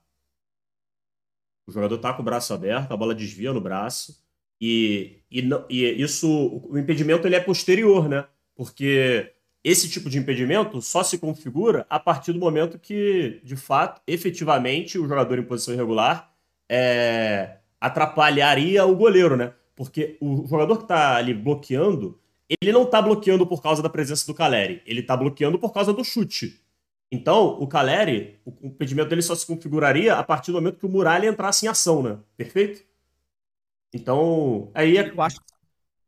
O jogador tá com o braço aberto, a bola desvia no braço. E, e, e isso, o impedimento ele é posterior, né? Porque esse tipo de impedimento só se configura a partir do momento que, de fato, efetivamente, o jogador em posição irregular é, atrapalharia o goleiro, né? Porque o jogador que está ali bloqueando, ele não está bloqueando por causa da presença do Caleri, ele está bloqueando por causa do chute. Então, o Caleri, o impedimento dele só se configuraria a partir do momento que o Muralha entrasse em ação, né? Perfeito? Então, aí é... Eu acho...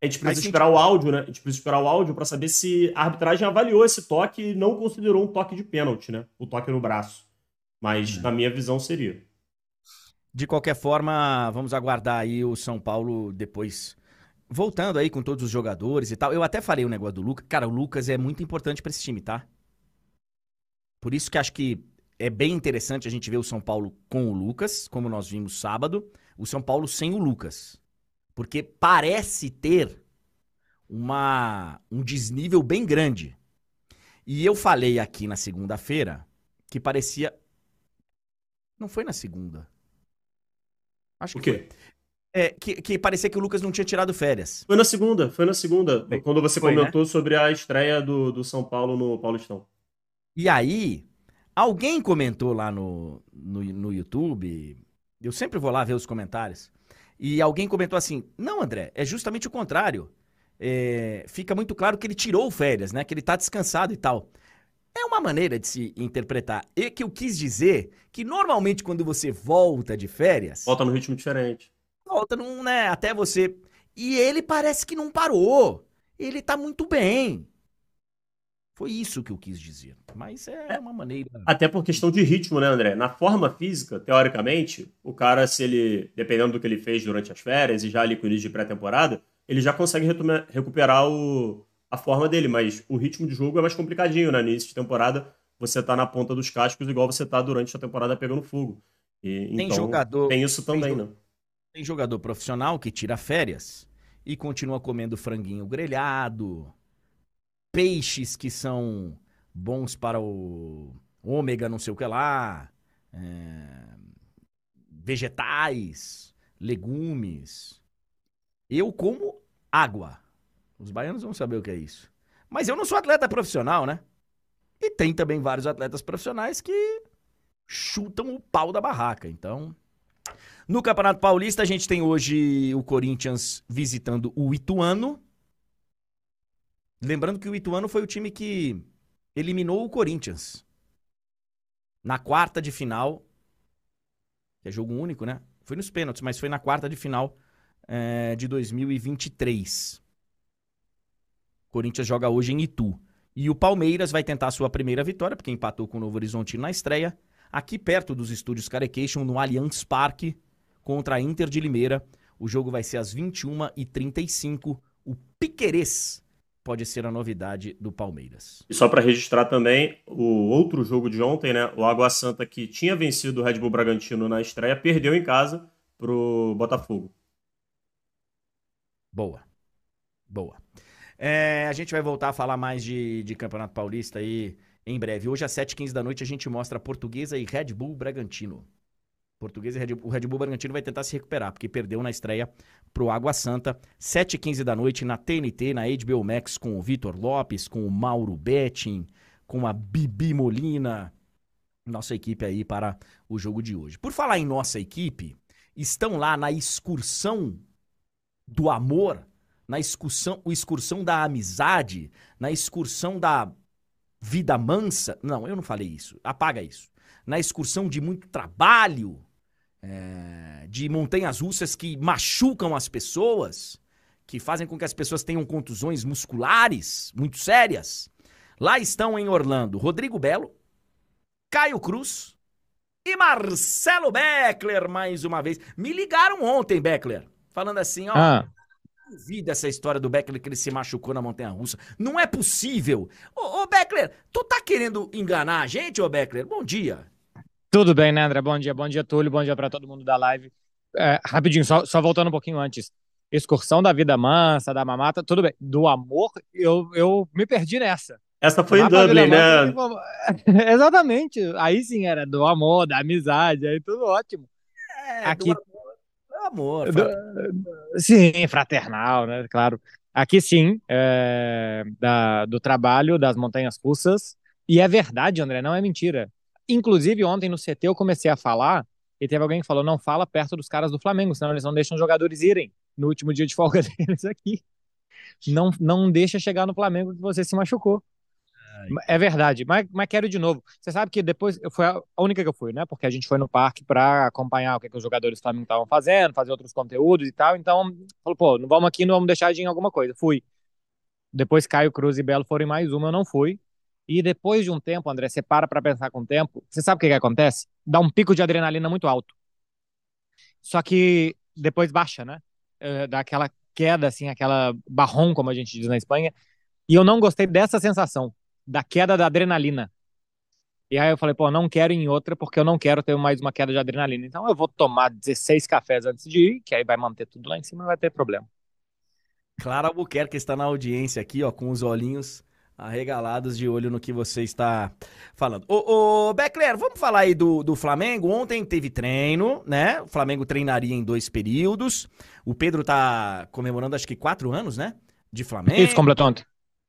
A gente precisa esperar o áudio, né? A gente precisa esperar o áudio para saber se a arbitragem avaliou esse toque e não considerou um toque de pênalti, né? O toque no braço. Mas, hum. na minha visão, seria. De qualquer forma, vamos aguardar aí o São Paulo depois. Voltando aí com todos os jogadores e tal. Eu até falei o negócio do Lucas. Cara, o Lucas é muito importante para esse time, tá? Por isso que acho que é bem interessante a gente ver o São Paulo com o Lucas, como nós vimos sábado. O São Paulo sem o Lucas. Porque parece ter uma, um desnível bem grande. E eu falei aqui na segunda-feira que parecia. Não foi na segunda. Acho o quê? É, que, que parecia que o Lucas não tinha tirado férias. Foi na segunda, foi na segunda. Foi, quando você foi, comentou né? sobre a estreia do, do São Paulo no Paulistão. E aí, alguém comentou lá no, no, no YouTube. Eu sempre vou lá ver os comentários. E alguém comentou assim: Não, André, é justamente o contrário. É, fica muito claro que ele tirou férias, né? Que ele tá descansado e tal. É uma maneira de se interpretar. E que eu quis dizer que normalmente quando você volta de férias. Volta num ritmo diferente. Volta num, né? Até você. E ele parece que não parou. Ele tá muito bem. Foi isso que eu quis dizer. Mas é, é uma maneira. Até por questão de ritmo, né, André? Na forma física, teoricamente, o cara, se ele. Dependendo do que ele fez durante as férias e já ali com o início de pré-temporada, ele já consegue recuperar o, a forma dele, mas o ritmo de jogo é mais complicadinho, né? No início de temporada, você tá na ponta dos cascos igual você tá durante a temporada pegando fogo. E, tem então, jogador. Tem isso também, tem, né? Tem jogador profissional que tira férias e continua comendo franguinho grelhado, peixes que são bons para o ômega, não sei o que lá, é, vegetais, legumes. Eu como água. Os baianos vão saber o que é isso. Mas eu não sou atleta profissional, né? E tem também vários atletas profissionais que chutam o pau da barraca. Então, no Campeonato Paulista, a gente tem hoje o Corinthians visitando o Ituano. Lembrando que o Ituano foi o time que eliminou o Corinthians. Na quarta de final, é jogo único, né? Foi nos pênaltis, mas foi na quarta de final é, de 2023. Corinthians joga hoje em Itu. E o Palmeiras vai tentar a sua primeira vitória, porque empatou com o Novo Horizonte na estreia, aqui perto dos estúdios Carecation, no Allianz Parque, contra a Inter de Limeira. O jogo vai ser às 21h35. O Piquerez pode ser a novidade do Palmeiras. E só para registrar também o outro jogo de ontem, né? O Água Santa, que tinha vencido o Red Bull Bragantino na estreia, perdeu em casa pro Botafogo. Boa. Boa. É, a gente vai voltar a falar mais de, de Campeonato Paulista aí em breve. Hoje, às 7h15 da noite, a gente mostra Portuguesa e Red Bull Bragantino. Portuguesa e Red, o Red Bull Bragantino vai tentar se recuperar, porque perdeu na estreia pro Água Santa. 7h15 da noite na TNT, na HBO Max, com o Vitor Lopes, com o Mauro Betting, com a Bibi Molina. Nossa equipe aí para o jogo de hoje. Por falar em nossa equipe, estão lá na excursão do amor na excursão, excursão da amizade, na excursão da vida mansa. Não, eu não falei isso. Apaga isso. Na excursão de muito trabalho, é, de montanhas russas que machucam as pessoas, que fazem com que as pessoas tenham contusões musculares muito sérias. Lá estão em Orlando Rodrigo Belo, Caio Cruz e Marcelo Beckler mais uma vez. Me ligaram ontem, Beckler, falando assim, ó. Ah duvida essa história do Beckler que ele se machucou na Montanha Russa. Não é possível. Ô, ô Beckler, tu tá querendo enganar a gente, ô Beckler? Bom dia. Tudo bem, né, André? Bom dia, bom dia, Túlio, bom dia para todo mundo da live. É, rapidinho, só, só voltando um pouquinho antes. Excursão da vida mansa, da mamata, tudo bem. Do amor, eu, eu me perdi nessa. Essa foi em Dublin, né? Exatamente. Aí sim era do amor, da amizade, aí tudo ótimo. É, Aqui do amor. Sim, fraternal, né? Claro. Aqui sim, é, da, do trabalho das montanhas russas. E é verdade, André, não é mentira. Inclusive, ontem no CT eu comecei a falar e teve alguém que falou: não fala perto dos caras do Flamengo, senão eles não deixam os jogadores irem no último dia de folga deles aqui. Não, não deixa chegar no Flamengo que você se machucou. É verdade, mas, mas quero de novo. Você sabe que depois foi a única que eu fui, né? Porque a gente foi no parque para acompanhar o que, que os jogadores do Flamengo estavam fazendo, fazer outros conteúdos e tal. Então, falou, pô, não vamos aqui, não vamos deixar de ir em alguma coisa. Fui. Depois Caio Cruz e Belo foram em mais uma, eu não fui. E depois de um tempo, André, você para para pensar com o tempo, você sabe o que, que acontece? Dá um pico de adrenalina muito alto. Só que depois baixa, né? É, dá aquela queda, assim, aquela barrom, como a gente diz na Espanha. E eu não gostei dessa sensação da queda da adrenalina. E aí eu falei, pô, não quero ir em outra porque eu não quero ter mais uma queda de adrenalina. Então eu vou tomar 16 cafés antes de ir, que aí vai manter tudo lá em cima, não vai ter problema. Clara Albuquerque está na audiência aqui, ó, com os olhinhos arregalados de olho no que você está falando. Ô, ô Beckler, vamos falar aí do, do Flamengo. Ontem teve treino, né? O Flamengo treinaria em dois períodos. O Pedro tá comemorando, acho que quatro anos, né? De Flamengo. Isso, completou ontem.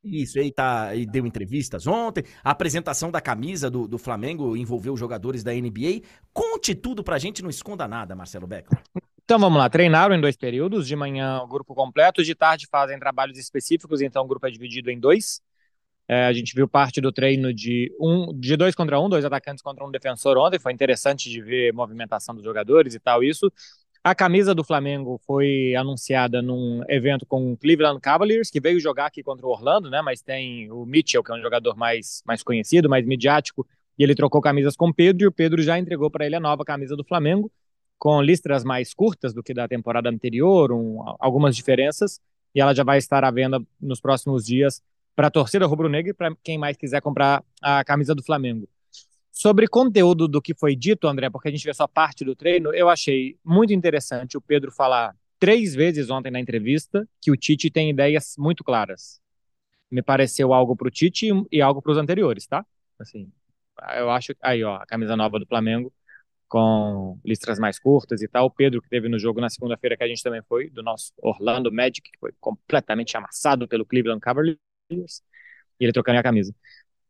Isso, ele tá, ele deu entrevistas ontem. A apresentação da camisa do, do Flamengo envolveu jogadores da NBA. Conte tudo pra gente, não esconda nada, Marcelo Beckler. Então vamos lá, treinaram em dois períodos, de manhã o grupo completo, de tarde fazem trabalhos específicos, então o grupo é dividido em dois. É, a gente viu parte do treino de um, de dois contra um, dois atacantes contra um defensor ontem, foi interessante de ver movimentação dos jogadores e tal, isso. A camisa do Flamengo foi anunciada num evento com o Cleveland Cavaliers, que veio jogar aqui contra o Orlando, né? Mas tem o Mitchell, que é um jogador mais, mais conhecido, mais midiático, e ele trocou camisas com o Pedro, e o Pedro já entregou para ele a nova camisa do Flamengo, com listras mais curtas do que da temporada anterior, um, algumas diferenças, e ela já vai estar à venda nos próximos dias para a torcida rubro-negra e para quem mais quiser comprar a camisa do Flamengo. Sobre conteúdo do que foi dito, André, porque a gente vê só parte do treino, eu achei muito interessante o Pedro falar três vezes ontem na entrevista que o Tite tem ideias muito claras. Me pareceu algo para o Tite e algo para os anteriores, tá? Assim, eu acho. Aí, ó, a camisa nova do Flamengo com listras mais curtas e tal. O Pedro, que teve no jogo na segunda-feira, que a gente também foi, do nosso Orlando Magic, que foi completamente amassado pelo Cleveland Cavaliers, e ele trocando a camisa.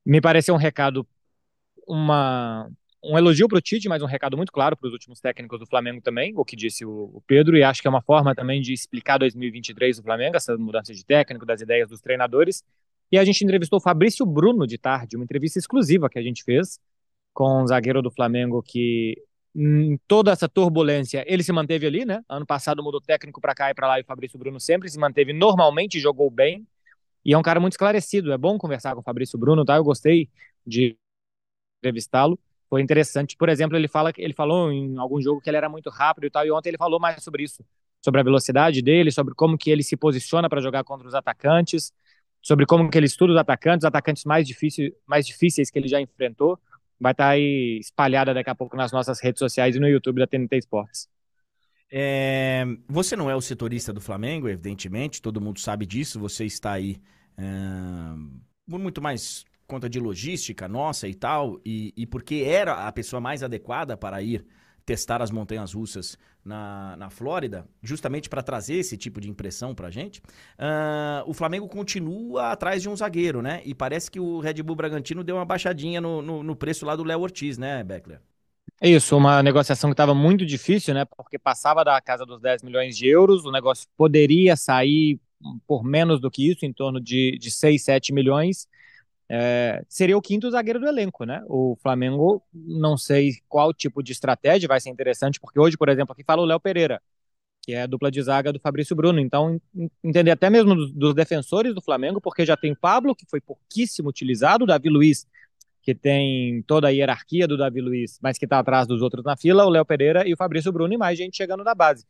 Me pareceu um recado uma, um elogio para o Tite, mas um recado muito claro para os últimos técnicos do Flamengo também, o que disse o, o, Pedro, e acho que é uma forma também de explicar 2023 do Flamengo, essa mudança de técnico, das ideias dos treinadores. E a gente entrevistou o Fabrício Bruno de tarde, uma entrevista exclusiva que a gente fez com um zagueiro do Flamengo que em toda essa turbulência, ele se manteve ali, né? Ano passado mudou técnico para cá e para lá e o Fabrício Bruno sempre se manteve normalmente, jogou bem. E é um cara muito esclarecido. É bom conversar com o Fabrício Bruno, tá? Eu gostei de entrevistá-lo. Foi interessante. Por exemplo, ele fala ele falou em algum jogo que ele era muito rápido e tal, e ontem ele falou mais sobre isso, sobre a velocidade dele, sobre como que ele se posiciona para jogar contra os atacantes, sobre como que ele estuda os atacantes, os atacantes mais difíceis, mais difíceis que ele já enfrentou vai estar tá aí espalhada daqui a pouco nas nossas redes sociais e no YouTube da TNT Esportes. É, você não é o setorista do Flamengo, evidentemente, todo mundo sabe disso. Você está aí é, muito mais conta de logística nossa e tal, e, e porque era a pessoa mais adequada para ir testar as montanhas russas na, na Flórida, justamente para trazer esse tipo de impressão para a gente. Uh, o Flamengo continua atrás de um zagueiro, né? E parece que o Red Bull Bragantino deu uma baixadinha no, no, no preço lá do Léo Ortiz, né, Beckler? Isso, uma negociação que estava muito difícil, né? Porque passava da casa dos 10 milhões de euros, o negócio poderia sair por menos do que isso, em torno de, de 6, 7 milhões é, seria o quinto zagueiro do elenco, né? O Flamengo, não sei qual tipo de estratégia vai ser interessante, porque hoje, por exemplo, aqui fala o Léo Pereira, que é a dupla de zaga do Fabrício Bruno. Então, entender até mesmo dos, dos, defensores do Flamengo, porque já tem Pablo, que foi pouquíssimo utilizado, o Davi Luiz, que tem toda a hierarquia do Davi Luiz, mas que está atrás dos outros na fila, o Léo Pereira e o Fabrício Bruno, e mais gente chegando da base.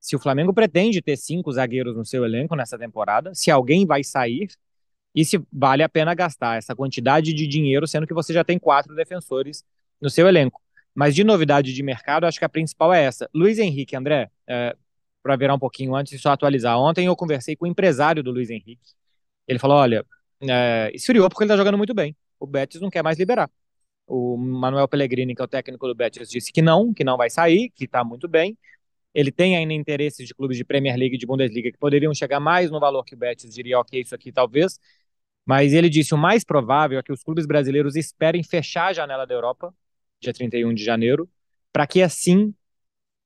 Se o Flamengo pretende ter cinco zagueiros no seu elenco nessa temporada, se alguém vai sair, e se vale a pena gastar essa quantidade de dinheiro, sendo que você já tem quatro defensores no seu elenco. Mas de novidade de mercado, acho que a principal é essa. Luiz Henrique, André, é, para virar um pouquinho antes e só atualizar. Ontem eu conversei com o empresário do Luiz Henrique. Ele falou: olha, é, esfriou porque ele está jogando muito bem. O Betis não quer mais liberar. O Manuel Pellegrini, que é o técnico do Betis, disse que não, que não vai sair, que está muito bem. Ele tem ainda interesses de clubes de Premier League e de Bundesliga que poderiam chegar mais no valor que o Betis diria, ok, isso aqui talvez. Mas ele disse o mais provável é que os clubes brasileiros esperem fechar a janela da Europa, dia 31 de janeiro, para que assim,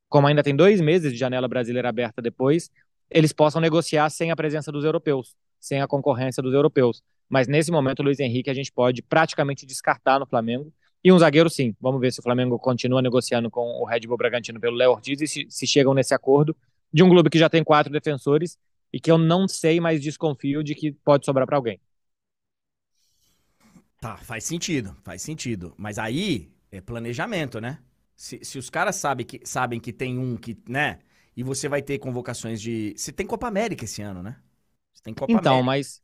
como ainda tem dois meses de janela brasileira aberta depois, eles possam negociar sem a presença dos europeus, sem a concorrência dos europeus. Mas nesse momento, Luiz Henrique a gente pode praticamente descartar no Flamengo. E um zagueiro, sim. Vamos ver se o Flamengo continua negociando com o Red Bull Bragantino pelo Léo Ortiz e se, se chegam nesse acordo de um clube que já tem quatro defensores e que eu não sei, mas desconfio de que pode sobrar para alguém. Tá, faz sentido, faz sentido. Mas aí é planejamento, né? Se, se os caras sabem que, sabem que tem um que, né? E você vai ter convocações de. Você tem Copa América esse ano, né? Você tem Copa então, América. mas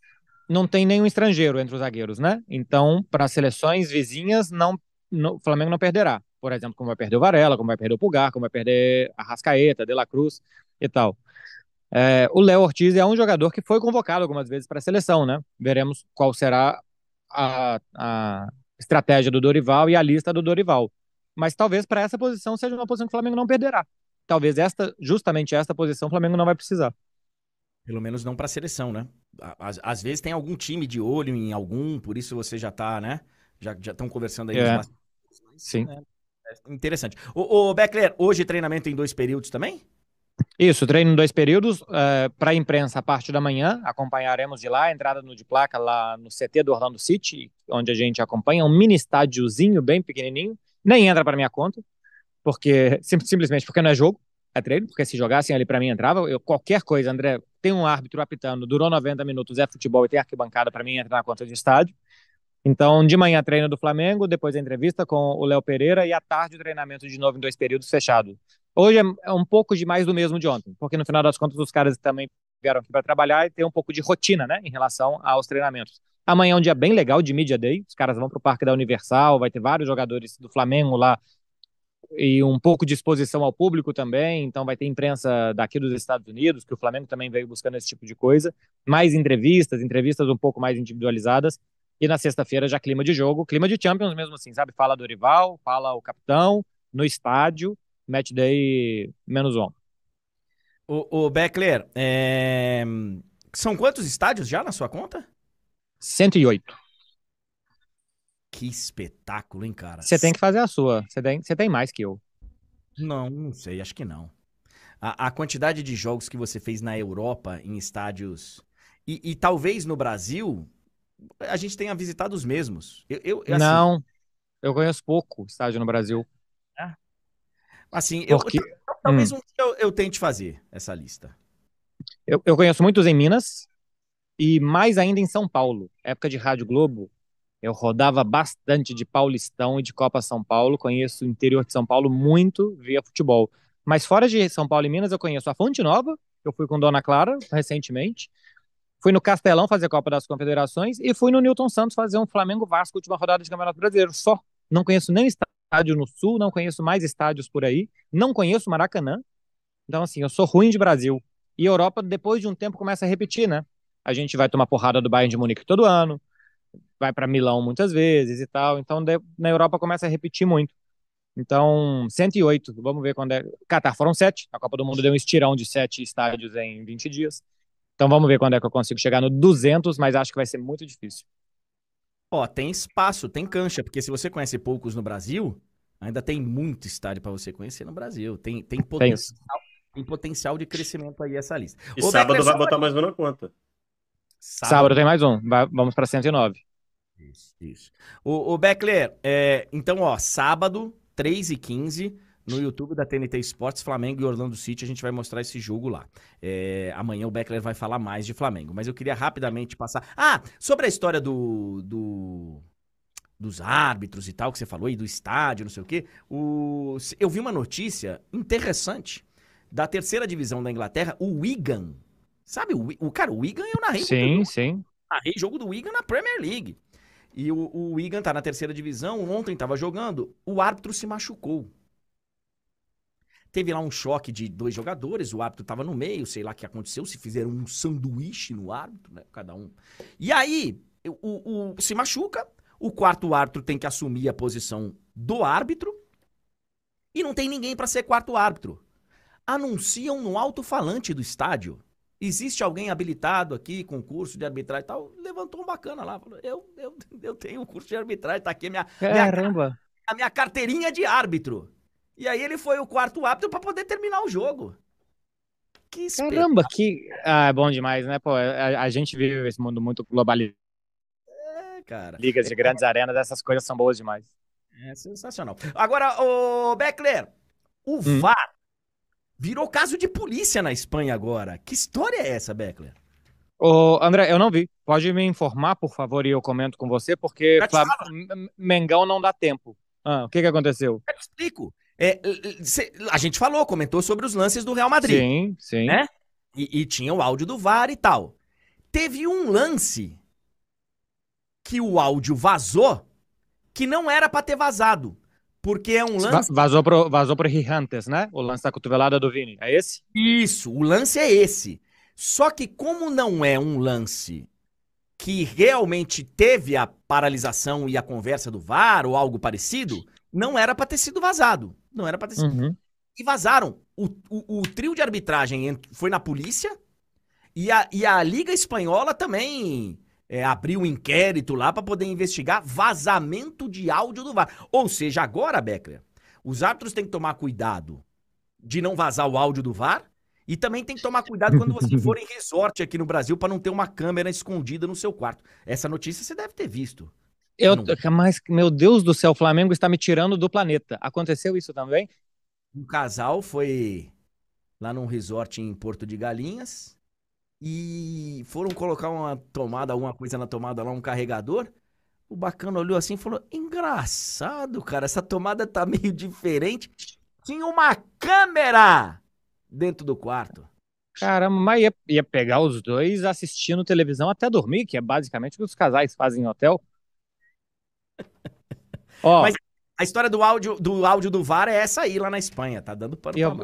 não tem nenhum estrangeiro entre os zagueiros, né? Então, para seleções vizinhas, não, o Flamengo não perderá. Por exemplo, como vai perder o Varela, como vai perder o Pulgar, como vai perder a Rascaeta, De La Cruz e tal. É, o Léo Ortiz é um jogador que foi convocado algumas vezes para a seleção, né? Veremos qual será a, a estratégia do Dorival e a lista do Dorival. Mas talvez para essa posição seja uma posição que o Flamengo não perderá. Talvez esta, justamente esta posição, o Flamengo não vai precisar. Pelo menos não para a seleção, né? Às, às, vezes tem algum time de olho em algum, por isso você já tá, né? Já estão conversando aí. É. Sim. É, é interessante. O, o Beckler, hoje treinamento em dois períodos também? Isso, treino em dois períodos. Uh, Para a imprensa, a parte da manhã, acompanharemos de lá, entrada no de placa lá no CT do Orlando City, onde a gente acompanha, um mini estádiozinho bem pequenininho. Nem entra para minha conta, porque sim, simplesmente porque não é jogo, é treino, porque se jogassem ali para mim entrava. Eu, qualquer coisa, André, tem um árbitro apitando, durou 90 minutos, é futebol e tem arquibancada para mim entra na conta de estádio. Então, de manhã, treino do Flamengo, depois a entrevista com o Léo Pereira e à tarde o treinamento de novo em dois períodos fechado. Hoje é, é um pouco de mais do mesmo de ontem, porque no final das contas os caras também vieram aqui para trabalhar e ter um pouco de rotina, né, em relação aos treinamentos. Amanhã é um dia bem legal de Media Day, os caras vão para o Parque da Universal, vai ter vários jogadores do Flamengo lá e um pouco de exposição ao público também, então vai ter imprensa daqui dos Estados Unidos, que o Flamengo também veio buscando esse tipo de coisa, mais entrevistas, entrevistas um pouco mais individualizadas, e na sexta-feira já clima de jogo, clima de Champions mesmo assim, sabe? Fala Dorival, fala o capitão, no estádio, match day menos um. O, o Beckler, é... são quantos estádios já na sua conta? 108. Que espetáculo, hein, cara? Você tem que fazer a sua. Você tem, você tem mais que eu. Não, não sei, acho que não. A, a quantidade de jogos que você fez na Europa, em estádios. E, e talvez no Brasil, a gente tenha visitado os mesmos. Eu, eu assim, Não, eu conheço pouco estádio no Brasil. Assim, eu, Porque- talvez Hum. um dia eu, eu tente fazer essa lista. Eu, eu conheço muitos em Minas e mais ainda em São Paulo. Época de Rádio Globo, eu rodava bastante de Paulistão e de Copa São Paulo. Conheço o interior de São Paulo muito via futebol. Mas fora de São Paulo e Minas, eu conheço a Fonte Nova, eu fui com Dona Clara recentemente. Fui no Castelão fazer Copa das Confederações e fui no Newton Santos fazer um Flamengo Vasco, última rodada de Campeonato Brasileiro. Só. Não conheço nem estádio no Sul, não conheço mais estádios por aí, não conheço Maracanã. Então, assim, eu sou ruim de Brasil. E Europa, depois de um tempo, começa a repetir, né? A gente vai tomar porrada do Bayern de Munique todo ano, vai para Milão muitas vezes e tal. Então, de- na Europa começa a repetir muito. Então, 108, vamos ver quando é. Catar foram sete. A Copa do Mundo deu um estirão de sete estádios em 20 dias. Então, vamos ver quando é que eu consigo chegar no 200, mas acho que vai ser muito difícil. Ó, tem espaço, tem cancha, porque se você conhece poucos no Brasil, ainda tem muito estádio pra você conhecer no Brasil. Tem, tem, potencial, tem potencial de crescimento aí essa lista. E Ô, sábado vai botar mais um na conta. Sábado tem mais um. Vai- vamos para 109. Isso, isso. O, o Beckler, é, então, ó, sábado, 3 e 15 no YouTube da TNT Esportes, Flamengo e Orlando City, a gente vai mostrar esse jogo lá. É, amanhã o Beckler vai falar mais de Flamengo, mas eu queria rapidamente passar... Ah, sobre a história do... do- dos árbitros e tal, que você falou aí, do estádio, não sei o quê, o, eu vi uma notícia interessante da terceira divisão da Inglaterra, o Wigan. Sabe, o, o cara, o Wigan eu narrei Sim, sim. narrei jogo do Wigan na Premier League. E o, o Wigan tá na terceira divisão, ontem tava jogando, o árbitro se machucou. Teve lá um choque de dois jogadores, o árbitro tava no meio, sei lá o que aconteceu, se fizeram um sanduíche no árbitro, né, cada um. E aí, o, o- se machuca, o quarto árbitro tem que assumir a posição do árbitro, e não tem ninguém pra ser quarto árbitro. Anunciam no alto-falante do estádio. Existe alguém habilitado aqui com curso de arbitragem e tal? Levantou um bacana lá. Falou: eu, eu, eu tenho curso de arbitragem, tá aqui minha, minha, Caramba. a minha carteirinha de árbitro. E aí ele foi o quarto árbitro pra poder terminar o jogo. Que Caramba, que. Ah, é bom demais, né? Pô, a, a gente vive esse mundo muito globalizado. cara. Ligas de grandes arenas, essas coisas são boas demais. É sensacional. Agora, o Beckler, o Hum. VAR virou caso de polícia na Espanha agora. Que história é essa, Beckler? Ô, André, eu não vi. Pode me informar, por favor, e eu comento com você, porque M- Mengão não dá tempo. Ah, o que que aconteceu? Eu te explico. É, cê- a gente falou, comentou sobre os lances do Real Madrid. Sim, sim. Né? E, e tinha o áudio do VAR e tal. Teve um lance que o áudio vazou que não era pra ter vazado. Porque é um Va- lance. Vazou pro, vazou pro Gigantes, né? O lance da cotovelada do Vini. É esse? Isso, o lance é esse. Só que, como não é um lance que realmente teve a paralisação e a conversa do VAR ou algo parecido, não era pra ter sido vazado. Não era pra ter sido. Uhum. E vazaram. O, o, o trio de arbitragem foi na polícia e a, e a Liga Espanhola também é, abriu um inquérito lá pra poder investigar vazamento de áudio do VAR. Ou seja, agora, Beckler, os árbitros têm que tomar cuidado de não vazar o áudio do VAR e também tem que tomar cuidado quando você for em resort aqui no Brasil pra não ter uma câmera escondida no seu quarto. Essa notícia você deve ter visto. Eu, Não. mas, meu Deus do céu, o Flamengo está me tirando do planeta. Aconteceu isso também? Um casal foi lá num resort em Porto de Galinhas e foram colocar uma tomada, alguma coisa na tomada lá, um carregador. O bacana olhou assim e falou: Engraçado, cara, essa tomada tá meio diferente. Tinha uma câmera dentro do quarto. Caramba, mas ia, ia pegar os dois assistindo televisão até dormir, que é basicamente o que os casais fazem em hotel. Ó, Mas A história do áudio do, áudio do VAR é essa aí lá na Espanha, tá dando pano eu-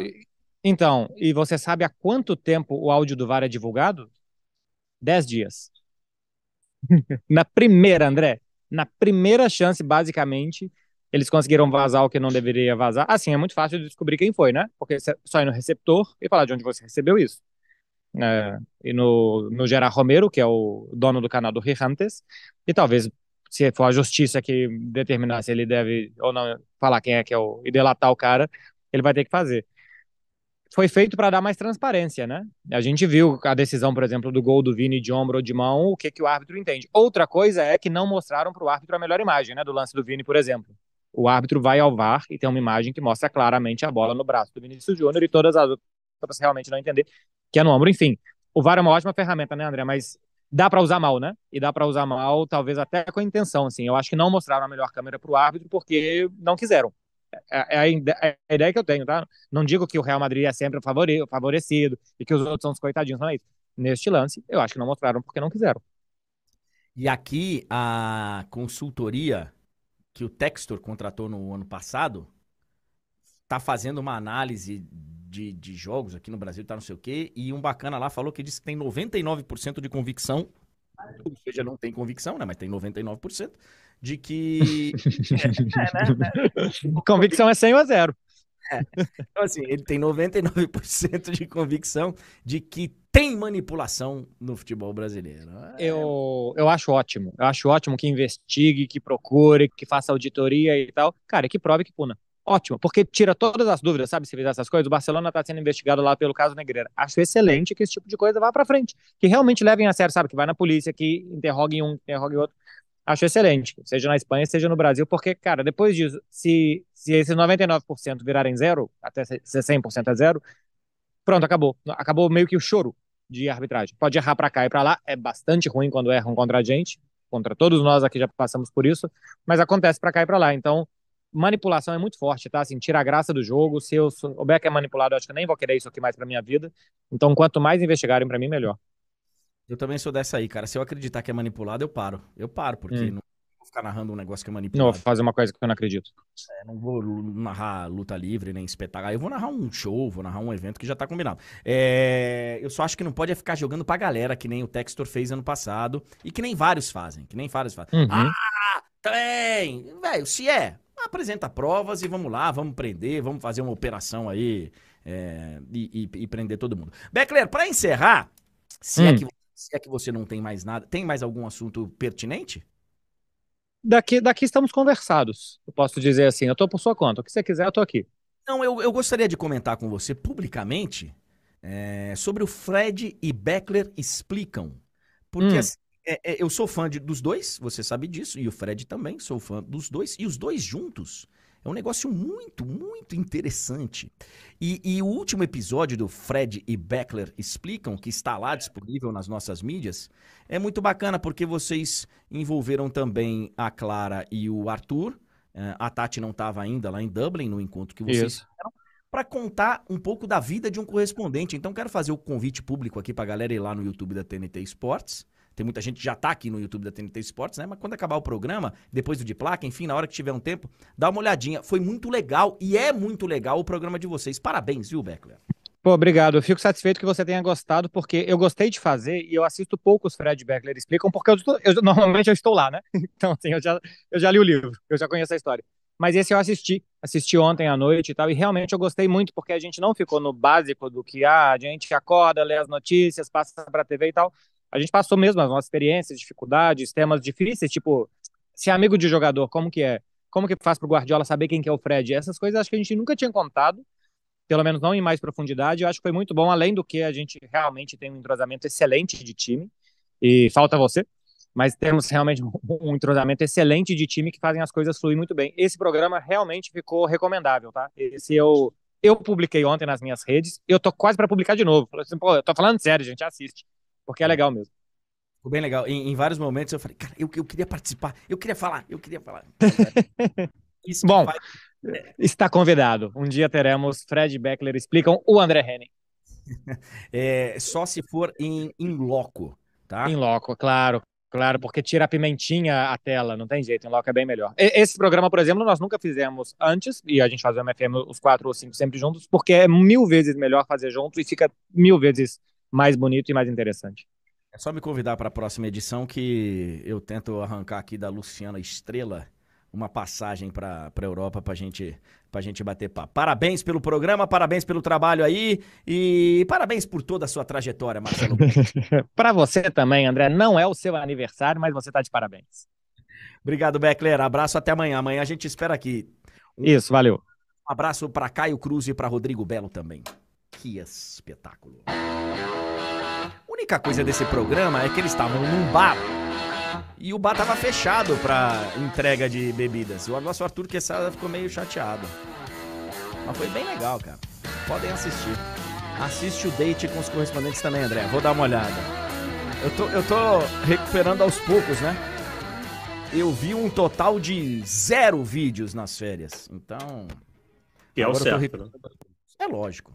então, e você sabe há quanto tempo o áudio do VAR é divulgado? Dez dias. Na primeira, André, na primeira chance, basicamente, eles conseguiram vazar o que não deveria vazar. Assim, é muito fácil de descobrir quem foi, né? Porque você só ir no receptor e falar de onde você recebeu isso. É, e no, no Gerard Romero, que é o dono do canal do Gigantes, e talvez, se for a justiça que determinar se ele deve ou não falar quem é que é o e delatar o cara, ele vai ter que fazer. foi feito para dar mais transparência, né? A gente viu a decisão, por exemplo, do gol do Vini de ombro ou de mão, o que, que o árbitro entende. Outra coisa é que não mostraram para o árbitro a melhor imagem, né? Do lance do Vini, por exemplo. O árbitro vai ao VAR e tem uma imagem que mostra claramente a bola no braço do Vinícius Júnior e todas as outras realmente não entender que é no ombro. Enfim, o VAR é uma ótima ferramenta, né, André? Mas dá para usar mal, né? E dá para usar mal, talvez até com a intenção, assim. Eu acho que não mostraram a melhor câmera para o árbitro porque não quiseram. É, é a, é a, ideia que eu tenho, tá? Não digo que o Real Madrid é sempre favorecido e que os outros são os coitadinhos, não é isso. Neste lance, eu acho que não mostraram porque não quiseram. E aqui a consultoria que o Textor contratou no ano passado está fazendo uma análise de, de jogos aqui no Brasil, tá não sei o quê, e um bacana lá falou que disse que tem 99% de convicção, ou seja, não tem convicção, né, mas tem 99%, de que... é, é, né, né? Convicção é 100 ou 0. É. Então, assim, ele tem 99% de convicção de que tem manipulação no futebol brasileiro. É... Eu, eu acho ótimo. Eu acho ótimo que investigue, que procure, que faça auditoria e tal. Cara, que prove que puna. Ótimo, porque tira todas as dúvidas, sabe? Se fizer essas coisas, o Barcelona está sendo investigado lá pelo caso Negreira. Acho excelente que esse tipo de coisa vá para frente, que realmente levem a sério, sabe? Que vai na polícia, que interroguem um, interroguem outro. Acho excelente, seja na Espanha, seja no Brasil, porque, cara, depois disso, se, se esses 99% virarem zero, até ser 100% é zero, pronto, acabou. Acabou meio que o choro de arbitragem. Pode errar para cá e para lá, é bastante ruim quando erram contra a gente, contra todos nós aqui já passamos por isso, mas acontece para cá e para lá. Então, manipulação é muito forte, tá? Assim, tira a graça do jogo. Se eu souber que é manipulado, eu acho que eu nem vou querer isso aqui mais para minha vida. Então, quanto mais investigarem para mim, melhor. Eu também sou dessa aí, cara. Se eu acreditar que é manipulado, eu paro. Eu paro, porque hum. não vou ficar narrando um negócio que é manipulado. Não vou fazer uma coisa que eu não acredito. É, não vou narrar luta livre, nem espetáculo. Eu vou narrar um show, vou narrar um evento que já tá combinado. É, eu só acho que não pode é ficar jogando pra galera, que nem o Textor fez ano passado, e que nem vários fazem, que nem vários fazem. Uhum. Ah, também! Velho, se é, apresenta provas e vamos lá, vamos prender, vamos fazer uma operação aí é, e, e, e, prender todo mundo. Beckler, para encerrar, se, é hum. é que, se é que você não tem mais nada, tem mais algum assunto pertinente? Daqui, daqui estamos conversados. Eu posso dizer assim, eu tô por sua conta. O que você quiser, eu tô aqui. Não, eu, eu gostaria de comentar com você publicamente é, sobre o Fred e Beckler explicam. Porque hum. assim, é, é, eu sou fã de, dos dois, você sabe disso, e o Fred também, sou fã dos dois, e os dois juntos é um negócio muito, muito interessante. E, e, o último episódio do Fred e Beckler Explicam, que está lá disponível nas nossas mídias, é muito bacana porque vocês envolveram também a Clara e o Arthur. É, a Tati não estava ainda lá em Dublin, no encontro que vocês Isso. fizeram, para contar um pouco da vida de um correspondente. Então, quero fazer o convite público aqui para a galera ir lá no YouTube da TNT Esportes tem muita gente que já tá aqui no YouTube da TNT Esportes, né? Mas quando acabar o programa, depois do de placa, enfim, na hora que tiver um tempo, dá uma olhadinha. Foi muito legal e é muito legal o programa de vocês. Parabéns, viu, Beckler? Pô, obrigado. Eu fico satisfeito que você tenha gostado, porque eu gostei de fazer e eu assisto poucos Fred Beckler explicam, porque eu, eu, normalmente eu estou lá, né? Então, assim, eu já, eu já li o livro, eu já conheço a história. Mas esse eu assisti, assisti ontem à noite e tal, e realmente eu gostei muito, porque a gente não ficou no básico do que ah, a gente acorda, lê as notícias, passa pra TV e tal a gente passou mesmo as nossas experiências, dificuldades, temas difíceis, tipo, ser amigo de jogador, como que é? Como que faz pro Guardiola saber quem que é o Fred? Essas coisas acho que a gente nunca tinha contado, pelo menos não em mais profundidade. Eu acho que foi muito bom, além do que a gente realmente tem um entrosamento excelente de time, e falta você, mas temos realmente um entrosamento excelente de time que fazem as coisas fluir muito bem. Esse programa realmente ficou recomendável, tá? Esse eu eu publiquei ontem nas minhas redes, eu tô quase para publicar de novo. Falei assim, pô, eu tô falando sério, gente, assiste porque é legal mesmo. Ficou bem legal. Em, em, vários momentos eu falei, cara, eu, eu queria participar, eu queria falar, eu queria falar. Isso Bom, está convidado. Um dia teremos Fred Beckler explicam o André Henning. é, só se for em, em loco, tá? Em loco, claro. Claro, porque tira a pimentinha a tela, não tem jeito, em loco é bem melhor. Esse programa, por exemplo, nós nunca fizemos antes, e a gente faz o MFM os quatro ou cinco sempre juntos, porque é mil vezes melhor fazer junto e fica mil vezes mais bonito e mais interessante. É só me convidar para a próxima edição que eu tento arrancar aqui da Luciana Estrela uma passagem para a Europa para gente, a gente bater papo. Parabéns pelo programa, parabéns pelo trabalho aí e parabéns por toda a sua trajetória, Marcelo. para você também, André. Não é o seu aniversário, mas você está de parabéns. Obrigado, Beckler. Abraço até amanhã. Amanhã a gente espera aqui. Um... Isso, valeu. Um abraço para Caio Cruz e para Rodrigo Belo também. Que espetáculo. A única coisa desse programa é que eles estavam num bar e o bar tava fechado pra entrega de bebidas. O nosso Arthur Quesada ficou meio chateado. Mas foi bem legal, cara. Podem assistir. Assiste o date com os correspondentes também, André. Vou dar uma olhada. Eu tô, eu tô recuperando aos poucos, né? Eu vi um total de zero vídeos nas férias. Então. Que é o certo. né? É lógico.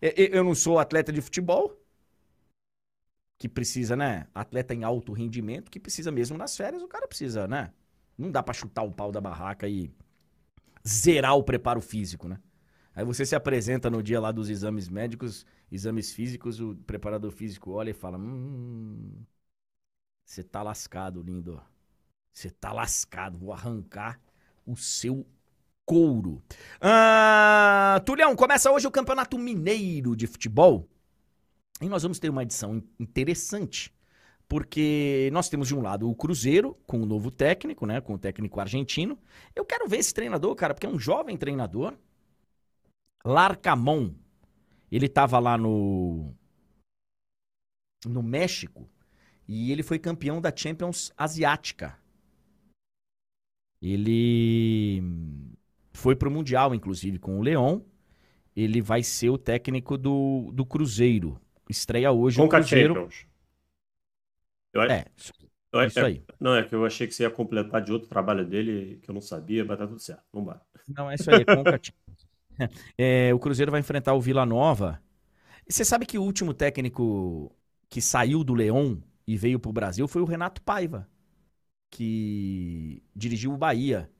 Eu não sou atleta de futebol, que precisa, né? Atleta em alto rendimento, que precisa mesmo nas férias, o cara precisa, né? Não dá pra chutar o pau da barraca e zerar o preparo físico, né? Aí você se apresenta no dia lá dos exames médicos, exames físicos, o preparador físico olha e fala: Hum, você tá lascado, lindo. Você tá lascado, vou arrancar o seu couro. Ah, Tulhão, começa hoje o Campeonato Mineiro de Futebol. E nós vamos ter uma edição in- interessante, porque nós temos de um lado o Cruzeiro, com o novo técnico, né? Com o técnico argentino. Eu quero ver esse treinador, cara, porque é um jovem treinador. Larcamon. Ele tava lá no. No México. E ele foi campeão da Champions Asiática. Ele foi pro Mundial, inclusive, com o Leão. Ele vai ser o técnico do, do Cruzeiro. Estreia hoje o Conca Cruzeiro. Champions. Eu, É, eu- isso é- aí. Não, é que eu achei que você ia completar de outro trabalho dele que eu não sabia, mas tá tudo certo. Vamos embora. Não, é isso aí, é Conca. É, o Cruzeiro vai enfrentar o Vila Nova. Você sabe que o último técnico que saiu do Leão e veio pro Brasil foi o Renato Paiva, que dirigiu o Bahia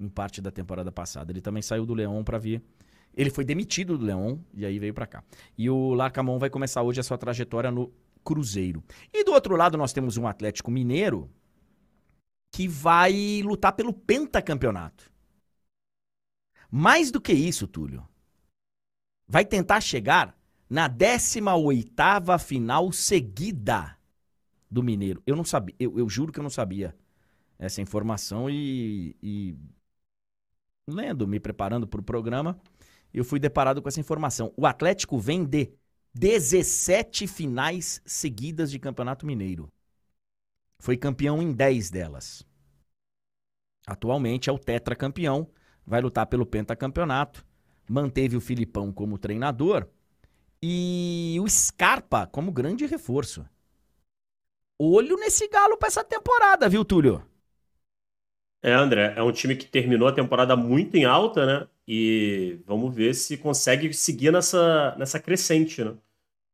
em parte da temporada passada. Ele também saiu do Leão pra vir. Ele foi demitido do Leão e aí veio pra cá. E o Larcamon vai começar hoje a sua trajetória no Cruzeiro. E do outro lado nós temos um Atlético Mineiro que vai lutar pelo pentacampeonato. Mais do que isso, Túlio. Vai tentar chegar na 18ª final seguida do Mineiro. Eu não sabia, eu, eu juro que eu não sabia essa informação e, e lendo, me preparando para o programa, eu fui deparado com essa informação. O Atlético vem de 17 finais seguidas de Campeonato Mineiro. Foi campeão em 10 delas. Atualmente é o tetracampeão, vai lutar pelo pentacampeonato, manteve o Filipão como treinador e o Scarpa como grande reforço. Olho nesse galo pra essa temporada, viu, Túlio? É, André, é um time que terminou a temporada muito em alta, né? E vamos ver se consegue seguir nessa, nessa crescente, né?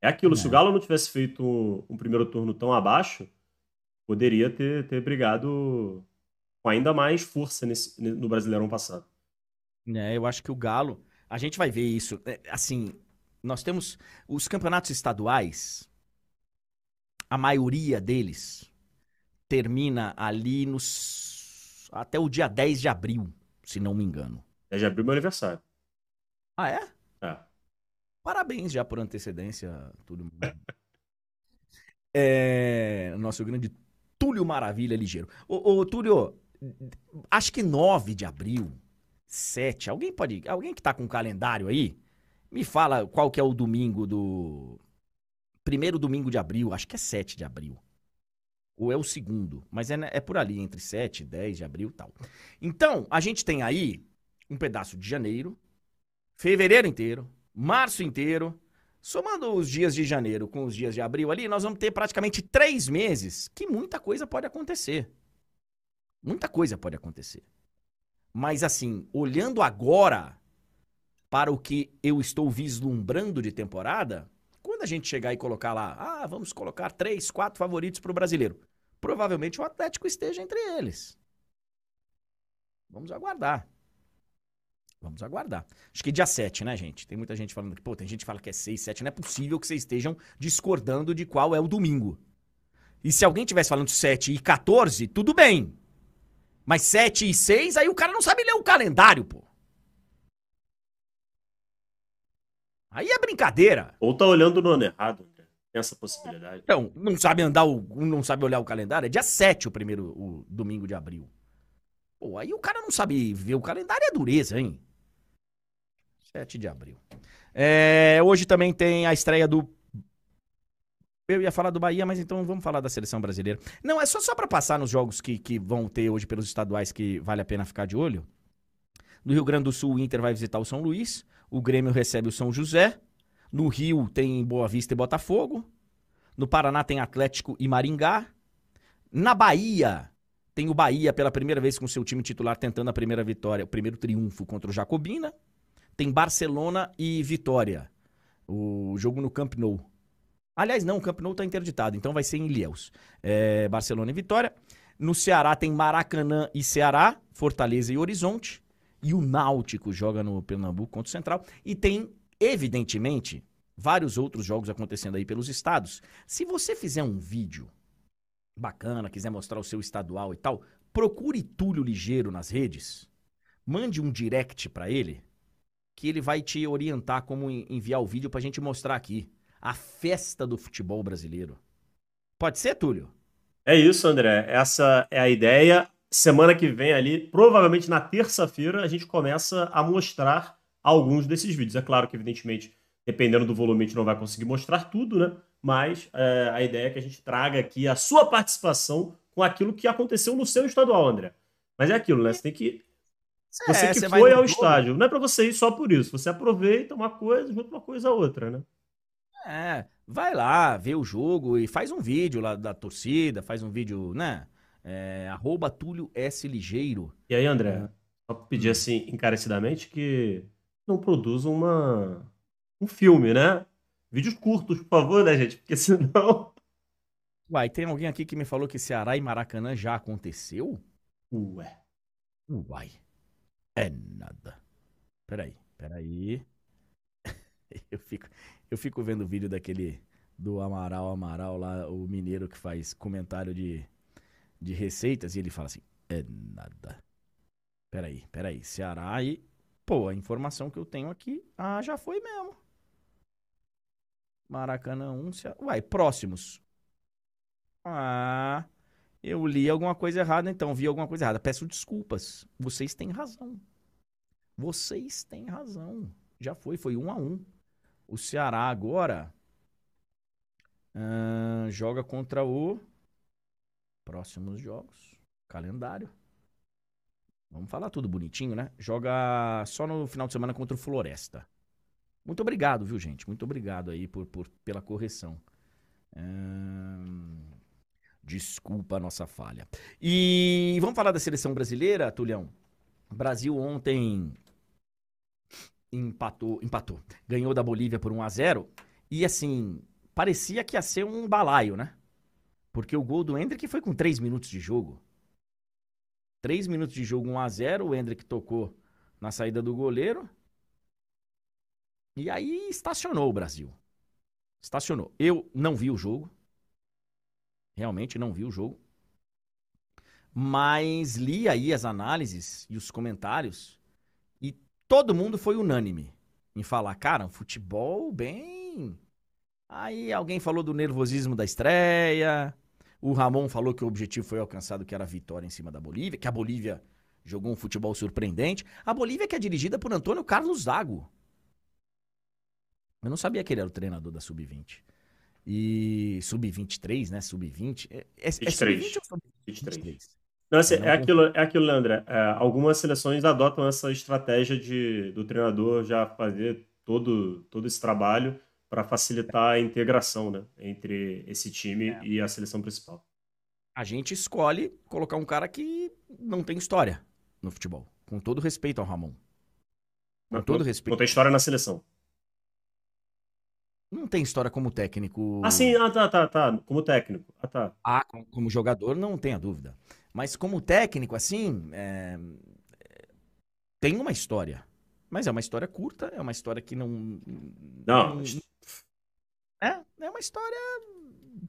É aquilo, se É. o Galo não tivesse feito um, um primeiro turno tão abaixo, poderia ter, ter brigado com ainda mais força nesse, no Brasileirão passado. É, eu acho que o Galo. A gente vai ver isso. É, assim, nós temos os campeonatos estaduais, a maioria deles termina ali nos. Até o dia 10 de abril, se não me engano. É de abril meu aniversário. Ah, é? É. Parabéns já por antecedência, Túlio. É, nosso grande Túlio Maravilha Ligeiro. Ô, ô, Túlio, acho que 9 de abril, 7, alguém pode, alguém que tá com o calendário aí, me fala qual que é o domingo do primeiro domingo de abril, acho que é 7 de abril. Ou é o segundo, mas é, é por ali, entre 7 e 10 de abril tal. Então, a gente tem aí um pedaço de janeiro, fevereiro inteiro, março inteiro, somando os dias de janeiro com os dias de abril ali, nós vamos ter praticamente três meses que muita coisa pode acontecer. Muita coisa pode acontecer. Mas assim, olhando agora para o que eu estou vislumbrando de temporada, quando a gente chegar e colocar lá, ah, vamos colocar três, quatro favoritos para o brasileiro, provavelmente o Atlético esteja entre eles. Vamos aguardar. Vamos aguardar. Acho que dia 7, né, gente? Tem muita gente falando que, pô, tem gente que fala que é 6, 7. Não é possível que vocês estejam discordando de qual é o domingo. E se alguém tivesse falando 7 e 14, tudo bem. Mas 7 e 6, aí o cara não sabe ler o calendário, pô. Aí é brincadeira. Ou tá olhando no ano errado. Tem essa possibilidade. Então, não sabe andar o. não sabe olhar o calendário? É dia 7 o primeiro o domingo de abril. Pô, aí o cara não sabe ver o calendário é dureza, hein? 7 de abril. É, hoje também tem a estreia do. Eu ia falar do Bahia, mas então vamos falar da seleção brasileira. Não, é só, só para passar nos jogos que, que vão ter hoje pelos estaduais que vale a pena ficar de olho. No Rio Grande do Sul, o Inter vai visitar o São Luís. O Grêmio recebe o São José. No Rio tem Boa Vista e Botafogo. No Paraná tem Atlético e Maringá. Na Bahia tem o Bahia pela primeira vez com seu time titular tentando a primeira vitória, o primeiro triunfo contra o Jacobina. Tem Barcelona e Vitória. O jogo no Camp Nou. Aliás, não, o Camp Nou está interditado, então vai ser em Ilhéus. É, Barcelona e Vitória. No Ceará tem Maracanã e Ceará, Fortaleza e Horizonte. E o Náutico joga no Pernambuco contra o Central. E tem, evidentemente, vários outros jogos acontecendo aí pelos estados. Se você fizer um vídeo bacana, quiser mostrar o seu estadual e tal, procure Túlio Ligeiro nas redes. Mande um direct para ele que ele vai te orientar como enviar o vídeo pra gente mostrar aqui. A festa do futebol brasileiro. Pode ser, Túlio? É isso, André. Essa é a ideia. Semana que vem ali, provavelmente na terça-feira, a gente começa a mostrar alguns desses vídeos. É claro que, evidentemente, dependendo do volume, a gente não vai conseguir mostrar tudo, né? Mas é, a ideia é que a gente traga aqui a sua participação com aquilo que aconteceu no seu estadual, André. Mas é aquilo, né? Você tem que é, você que você foi ao estádio. Não é para você ir só por isso. Você aproveita uma coisa, junta uma coisa a outra, né? É, vai lá, vê o jogo e faz um vídeo lá da torcida, faz um vídeo, né? É, arroba Túlio S. Ligeiro. E aí, André, é. só pedir assim, encarecidamente, que não produza uma, um filme, né? Vídeos curtos, por favor, né, gente? Porque senão. Uai, tem alguém aqui que me falou que Ceará e Maracanã já aconteceu? Ué. Uai. É nada. Peraí, peraí. eu, fico, eu fico vendo o vídeo daquele do Amaral Amaral lá, o mineiro que faz comentário de, de receitas e ele fala assim: é nada. Peraí, peraí. Ceará e. Pô, a informação que eu tenho aqui. Ah, já foi mesmo. Maracanã 1, Ceará. Uai, próximos. Ah. Eu li alguma coisa errada, então vi alguma coisa errada. Peço desculpas. Vocês têm razão. Vocês têm razão. Já foi, foi um a um. O Ceará agora uh, joga contra o próximos jogos, calendário. Vamos falar tudo bonitinho, né? Joga só no final de semana contra o Floresta. Muito obrigado, viu, gente? Muito obrigado aí por, por pela correção. Uh, Desculpa a nossa falha. E vamos falar da seleção brasileira, Tulhão? O Brasil ontem empatou, empatou. Ganhou da Bolívia por 1 a 0 e assim, parecia que ia ser um balaio, né? Porque o gol do Hendrick foi com 3 minutos de jogo. 3 minutos de jogo, 1 a 0 o Hendrick tocou na saída do goleiro. E aí estacionou o Brasil. Estacionou. Eu não vi o jogo, Realmente não vi o jogo. Mas li aí as análises e os comentários e todo mundo foi unânime em falar, cara, um futebol bem. Aí alguém falou do nervosismo da estreia. O Ramon falou que o objetivo foi alcançado, que era a vitória em cima da Bolívia, que a Bolívia jogou um futebol surpreendente. A Bolívia que é dirigida por Antônio Carlos Zago. Eu não sabia que ele era o treinador da Sub-20. E sub-23, né? Sub-20. É, é, é sub-20 ou sub-23? Não, assim, é, aquilo, é aquilo, Leandra. É, algumas seleções adotam essa estratégia de, do treinador já fazer todo, todo esse trabalho para facilitar a integração né, entre esse time é. e a seleção principal. A gente escolhe colocar um cara que não tem história no futebol. Com todo respeito ao Ramon. Com não, todo respeito. Não tem história na seleção. Não tem história como técnico. Ah, sim, ah, tá, tá, tá. Como técnico. Ah, tá. Ah, como jogador, não tenha dúvida. Mas como técnico, assim, é... tem uma história. Mas é uma história curta, é uma história que não. Não. É, é uma história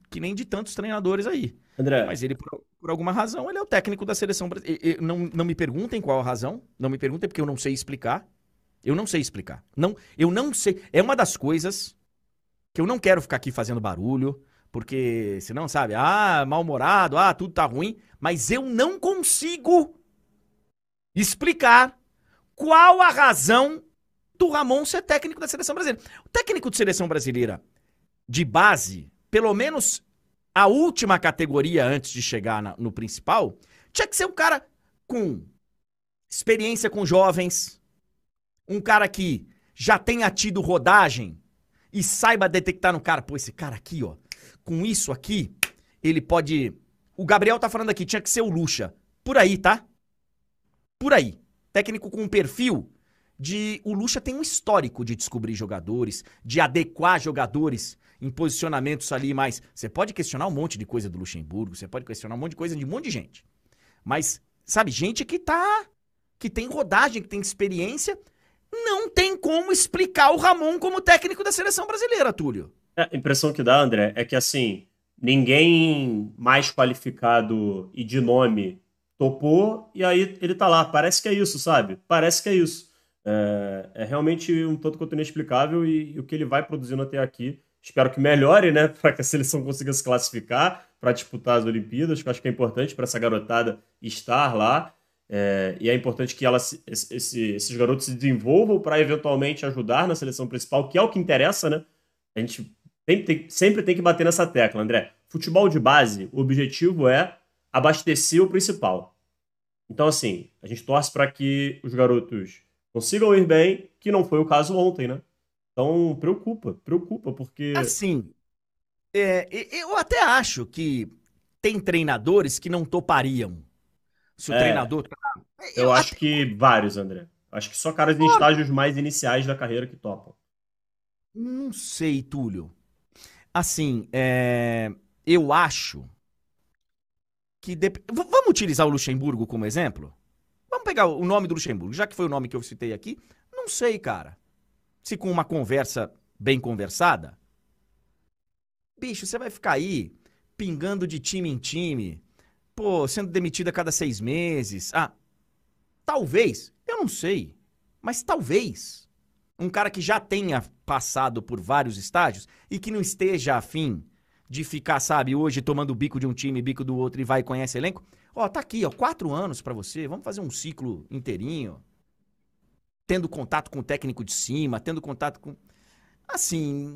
que nem de tantos treinadores aí. André. Mas ele, por, por alguma razão, ele é o técnico da seleção brasileira. Não, não me perguntem qual a razão. Não me perguntem, porque eu não sei explicar. Eu não sei explicar. Não, eu não sei. É uma das coisas que eu não quero ficar aqui fazendo barulho, porque senão, sabe, ah, mal-humorado, ah, tudo tá ruim, mas eu não consigo explicar qual a razão do Ramon ser técnico da seleção brasileira. O técnico de seleção brasileira de base, pelo menos a última categoria antes de chegar na, no principal, tinha que ser um cara com experiência com jovens, um cara que já tenha tido rodagem e saiba detectar no cara, pô, esse cara aqui, ó, com isso aqui, ele pode. O Gabriel tá falando aqui, tinha que ser o Lucha. Por aí, tá? Por aí. Técnico com um perfil de. O Lucha tem um histórico de descobrir jogadores, de adequar jogadores em posicionamentos ali mais. Você pode questionar um monte de coisa do Luxemburgo, você pode questionar um monte de coisa de um monte de gente. Mas, sabe, gente que tá. que tem rodagem, que tem experiência, não tem como explicar o Ramon como técnico da seleção brasileira, Túlio. É, a impressão que dá, André, é que assim, ninguém mais qualificado e de nome topou, e aí ele tá lá. Parece que é isso, sabe? Parece que é isso. É, é realmente um tanto quanto inexplicável e, e, o que ele vai produzindo até aqui. Espero que melhore, né? Para que a seleção consiga se classificar para disputar as Olimpíadas, que eu acho que é importante para essa garotada estar lá. É, e é importante que ela, esse, esses garotos se desenvolvam para eventualmente ajudar na seleção principal, que é o que interessa, né? A gente tem, tem, sempre tem que bater nessa tecla, André. Futebol de base, o objetivo é abastecer o principal. Então, assim, a gente torce para que os garotos consigam ir bem, que não foi o caso ontem, né? Então, preocupa, preocupa, porque. Assim, é, eu até acho que tem treinadores que não topariam. Se o é, treinador. Tá- eu, eu acho até... que vários, André. Acho que só caras em estágios mais iniciais da carreira que topam. Não sei, Túlio. Assim, é... eu acho que. Dep... Vamos utilizar o Luxemburgo como exemplo? Vamos pegar o nome do Luxemburgo, já que foi o nome que eu citei aqui. Não sei, cara. Se com uma conversa bem conversada. Bicho, você vai ficar aí pingando de time em time, pô, sendo demitido a cada seis meses. Ah, talvez, eu não sei, mas talvez um cara que já tenha passado por vários estágios e que não esteja afim de ficar, sabe, hoje tomando bico de um time, bico do outro e vai e conhece elenco. Ó, tá aqui, ó, quatro anos para você, vamos fazer um ciclo inteirinho. Tendo contato com o técnico de cima, tendo contato com. Assim,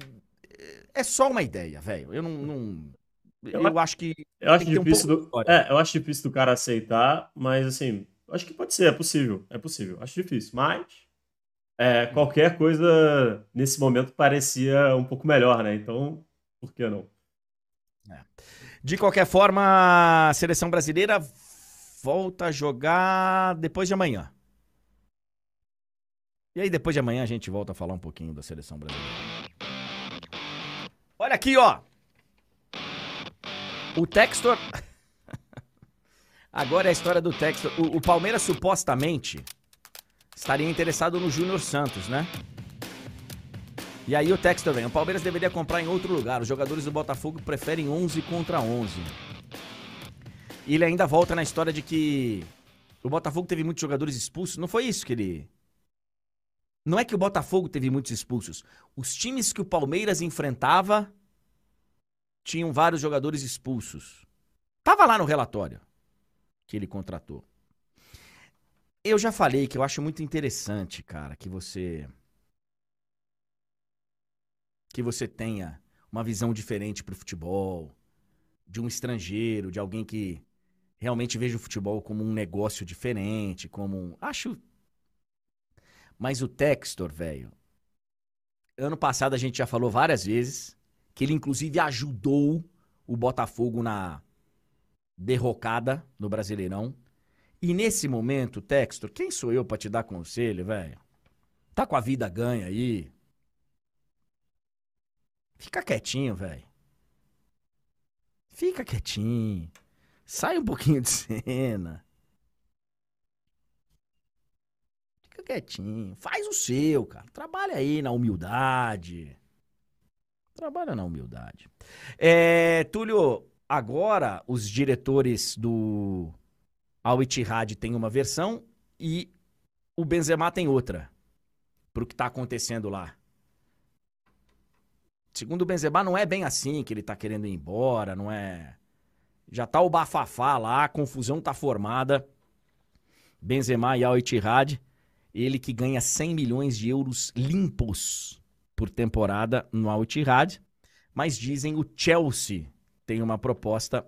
é só uma ideia, velho. Eu não. não... Eu, eu, acho que. Eu acho difícil um do... É, eu acho difícil do cara aceitar, mas assim, acho que pode ser, é possível. É possível. Acho difícil. Mas é, qualquer coisa nesse momento parecia um pouco melhor, né? Então, por que não? É. De qualquer forma, a seleção brasileira volta a jogar depois de amanhã. E aí, depois de amanhã, a gente volta a falar um pouquinho da seleção brasileira. Olha aqui, ó. O Textor. Agora é a história do Textor. O, o Palmeiras supostamente estaria interessado no Júnior Santos, né? E aí o texto vem, o Palmeiras deveria comprar em outro lugar. Os jogadores do Botafogo preferem 11 contra 11. E ele ainda volta na história de que o Botafogo teve muitos jogadores expulsos. Não foi isso que ele. Não é que o Botafogo teve muitos expulsos. Os times que o Palmeiras enfrentava tinham vários jogadores expulsos. Tava lá no relatório que ele contratou. Eu já falei que eu acho muito interessante, cara, que você que você tenha uma visão diferente pro futebol, de um estrangeiro, de alguém que realmente veja o futebol como um negócio diferente, como um, acho Mas o Textor, velho, ano passado a gente já falou várias vezes que ele inclusive ajudou o Botafogo na derrocada no Brasileirão. E nesse momento, Textor, quem sou eu para te dar conselho, velho? Tá com a vida ganha aí. Fica quietinho, velho. Fica quietinho. Sai um pouquinho de cena. Fica quietinho. Faz o seu, cara. Trabalha aí na humildade. Trabalha na humildade. É, Túlio, agora os diretores do Al Ittihad tem uma versão e o Benzema tem outra. Pro que tá acontecendo lá. Segundo o Benzema, não é bem assim que ele tá querendo ir embora, não é. Já tá o bafafá lá, a confusão tá formada. Benzema e Al Ittihad. Ele que ganha 100 milhões de euros limpos por temporada no Al Ittihad, mas dizem o Chelsea tem uma proposta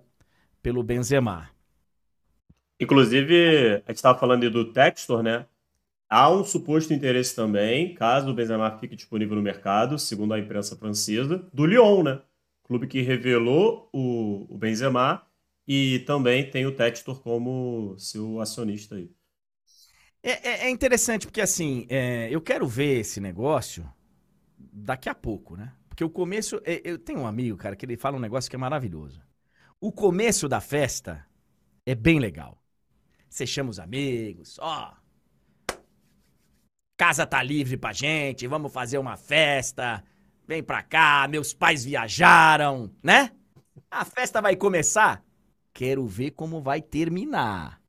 pelo Benzema. Inclusive, a gente estava falando do Textor, né? Há um suposto interesse também, caso o Benzema fique disponível no mercado, segundo a imprensa francesa, do Lyon, né? Clube que revelou o, o Benzema e também tem o Textor como seu acionista aí. É, é, é interessante porque, assim, é, eu quero ver esse negócio daqui a pouco, né? Porque o começo. é, eu tenho um amigo, cara, que ele fala um negócio que é maravilhoso. O começo da festa é bem legal. Você chama os amigos, ó. Casa tá livre pra gente, vamos fazer uma festa. Vem pra cá, meus pais viajaram, né? A festa vai começar. Quero ver como vai terminar.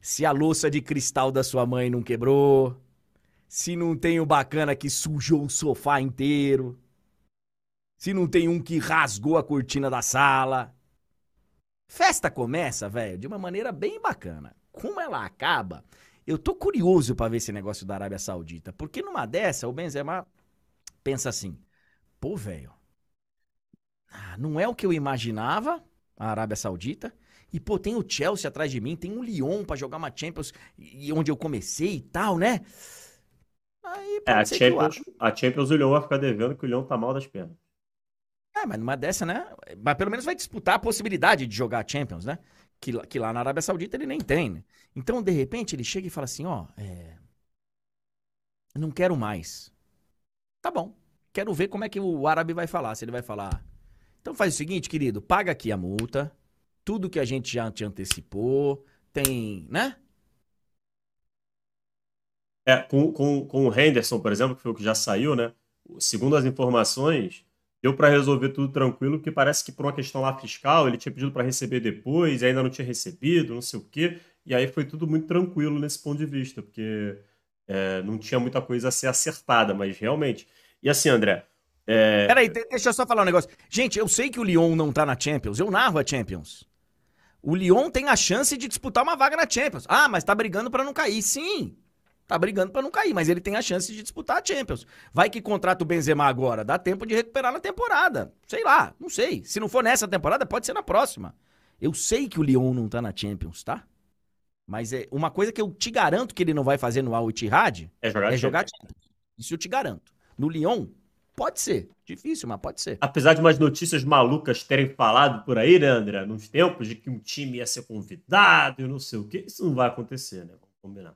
Se a louça de cristal da sua mãe não quebrou, se não tem o bacana que sujou o sofá inteiro, se não tem um que rasgou a cortina da sala. Festa começa, velho, de uma maneira bem bacana. Como ela acaba, eu tô curioso pra ver esse negócio da Arábia Saudita, porque numa dessa o Benzema pensa assim: pô, velho, ah, não é o que eu imaginava, a Arábia Saudita. E, pô, tem o Chelsea atrás de mim, tem um Lyon pra jogar uma Champions, e onde eu comecei e tal, né? Aí É, a o Champions, a Champions o Lyon vai ficar devendo que o Lyon tá mal das pernas. É, mas numa dessa, né? Mas pelo menos vai disputar a possibilidade de jogar a Champions, né? Que, lá- que lá na Arábia Saudita ele nem tem, né? Então, de repente, ele chega e fala assim: ó, é... não quero mais. Tá bom. Quero ver como é que o árabe vai falar. Se ele vai falar. Então faz o seguinte, querido, paga aqui a multa. Tudo que a gente já te antecipou. Tem, né? É, com, com, com o Henderson, por exemplo, que foi o que já saiu, né? Segundo as informações, deu para resolver tudo tranquilo, porque parece que por uma questão lá fiscal, ele tinha pedido para receber depois, e ainda não tinha recebido, não sei o quê. E aí foi tudo muito tranquilo nesse ponto de vista, porque é, não tinha muita coisa a ser acertada, mas realmente. E assim, André, é, Peraí, de- deixa eu só falar um negócio. Gente, eu sei que o Lyon não tá na Champions. Eu narro a Champions. O Lyon tem a chance de disputar uma vaga na Champions. Ah, mas tá brigando pra não cair. Sim. Tá brigando pra não cair, mas ele tem a chance de disputar a Champions. Vai que contrata o Benzema agora, dá tempo de recuperar na temporada. Sei lá, não sei. Se não for nessa temporada, pode ser na próxima. Eu sei que o Lyon não tá na Champions, tá? Mas é uma coisa que eu te garanto que ele não vai fazer no Al Ittihad é jogar é Champions. jogar Champions. Isso eu te garanto. No Lyon, pode ser. Difícil, mas pode ser. Apesar de umas notícias malucas terem falado por aí, né, André? Nos tempos de que um time ia ser convidado e não sei o quê, isso não vai acontecer, né? Vamos combinar.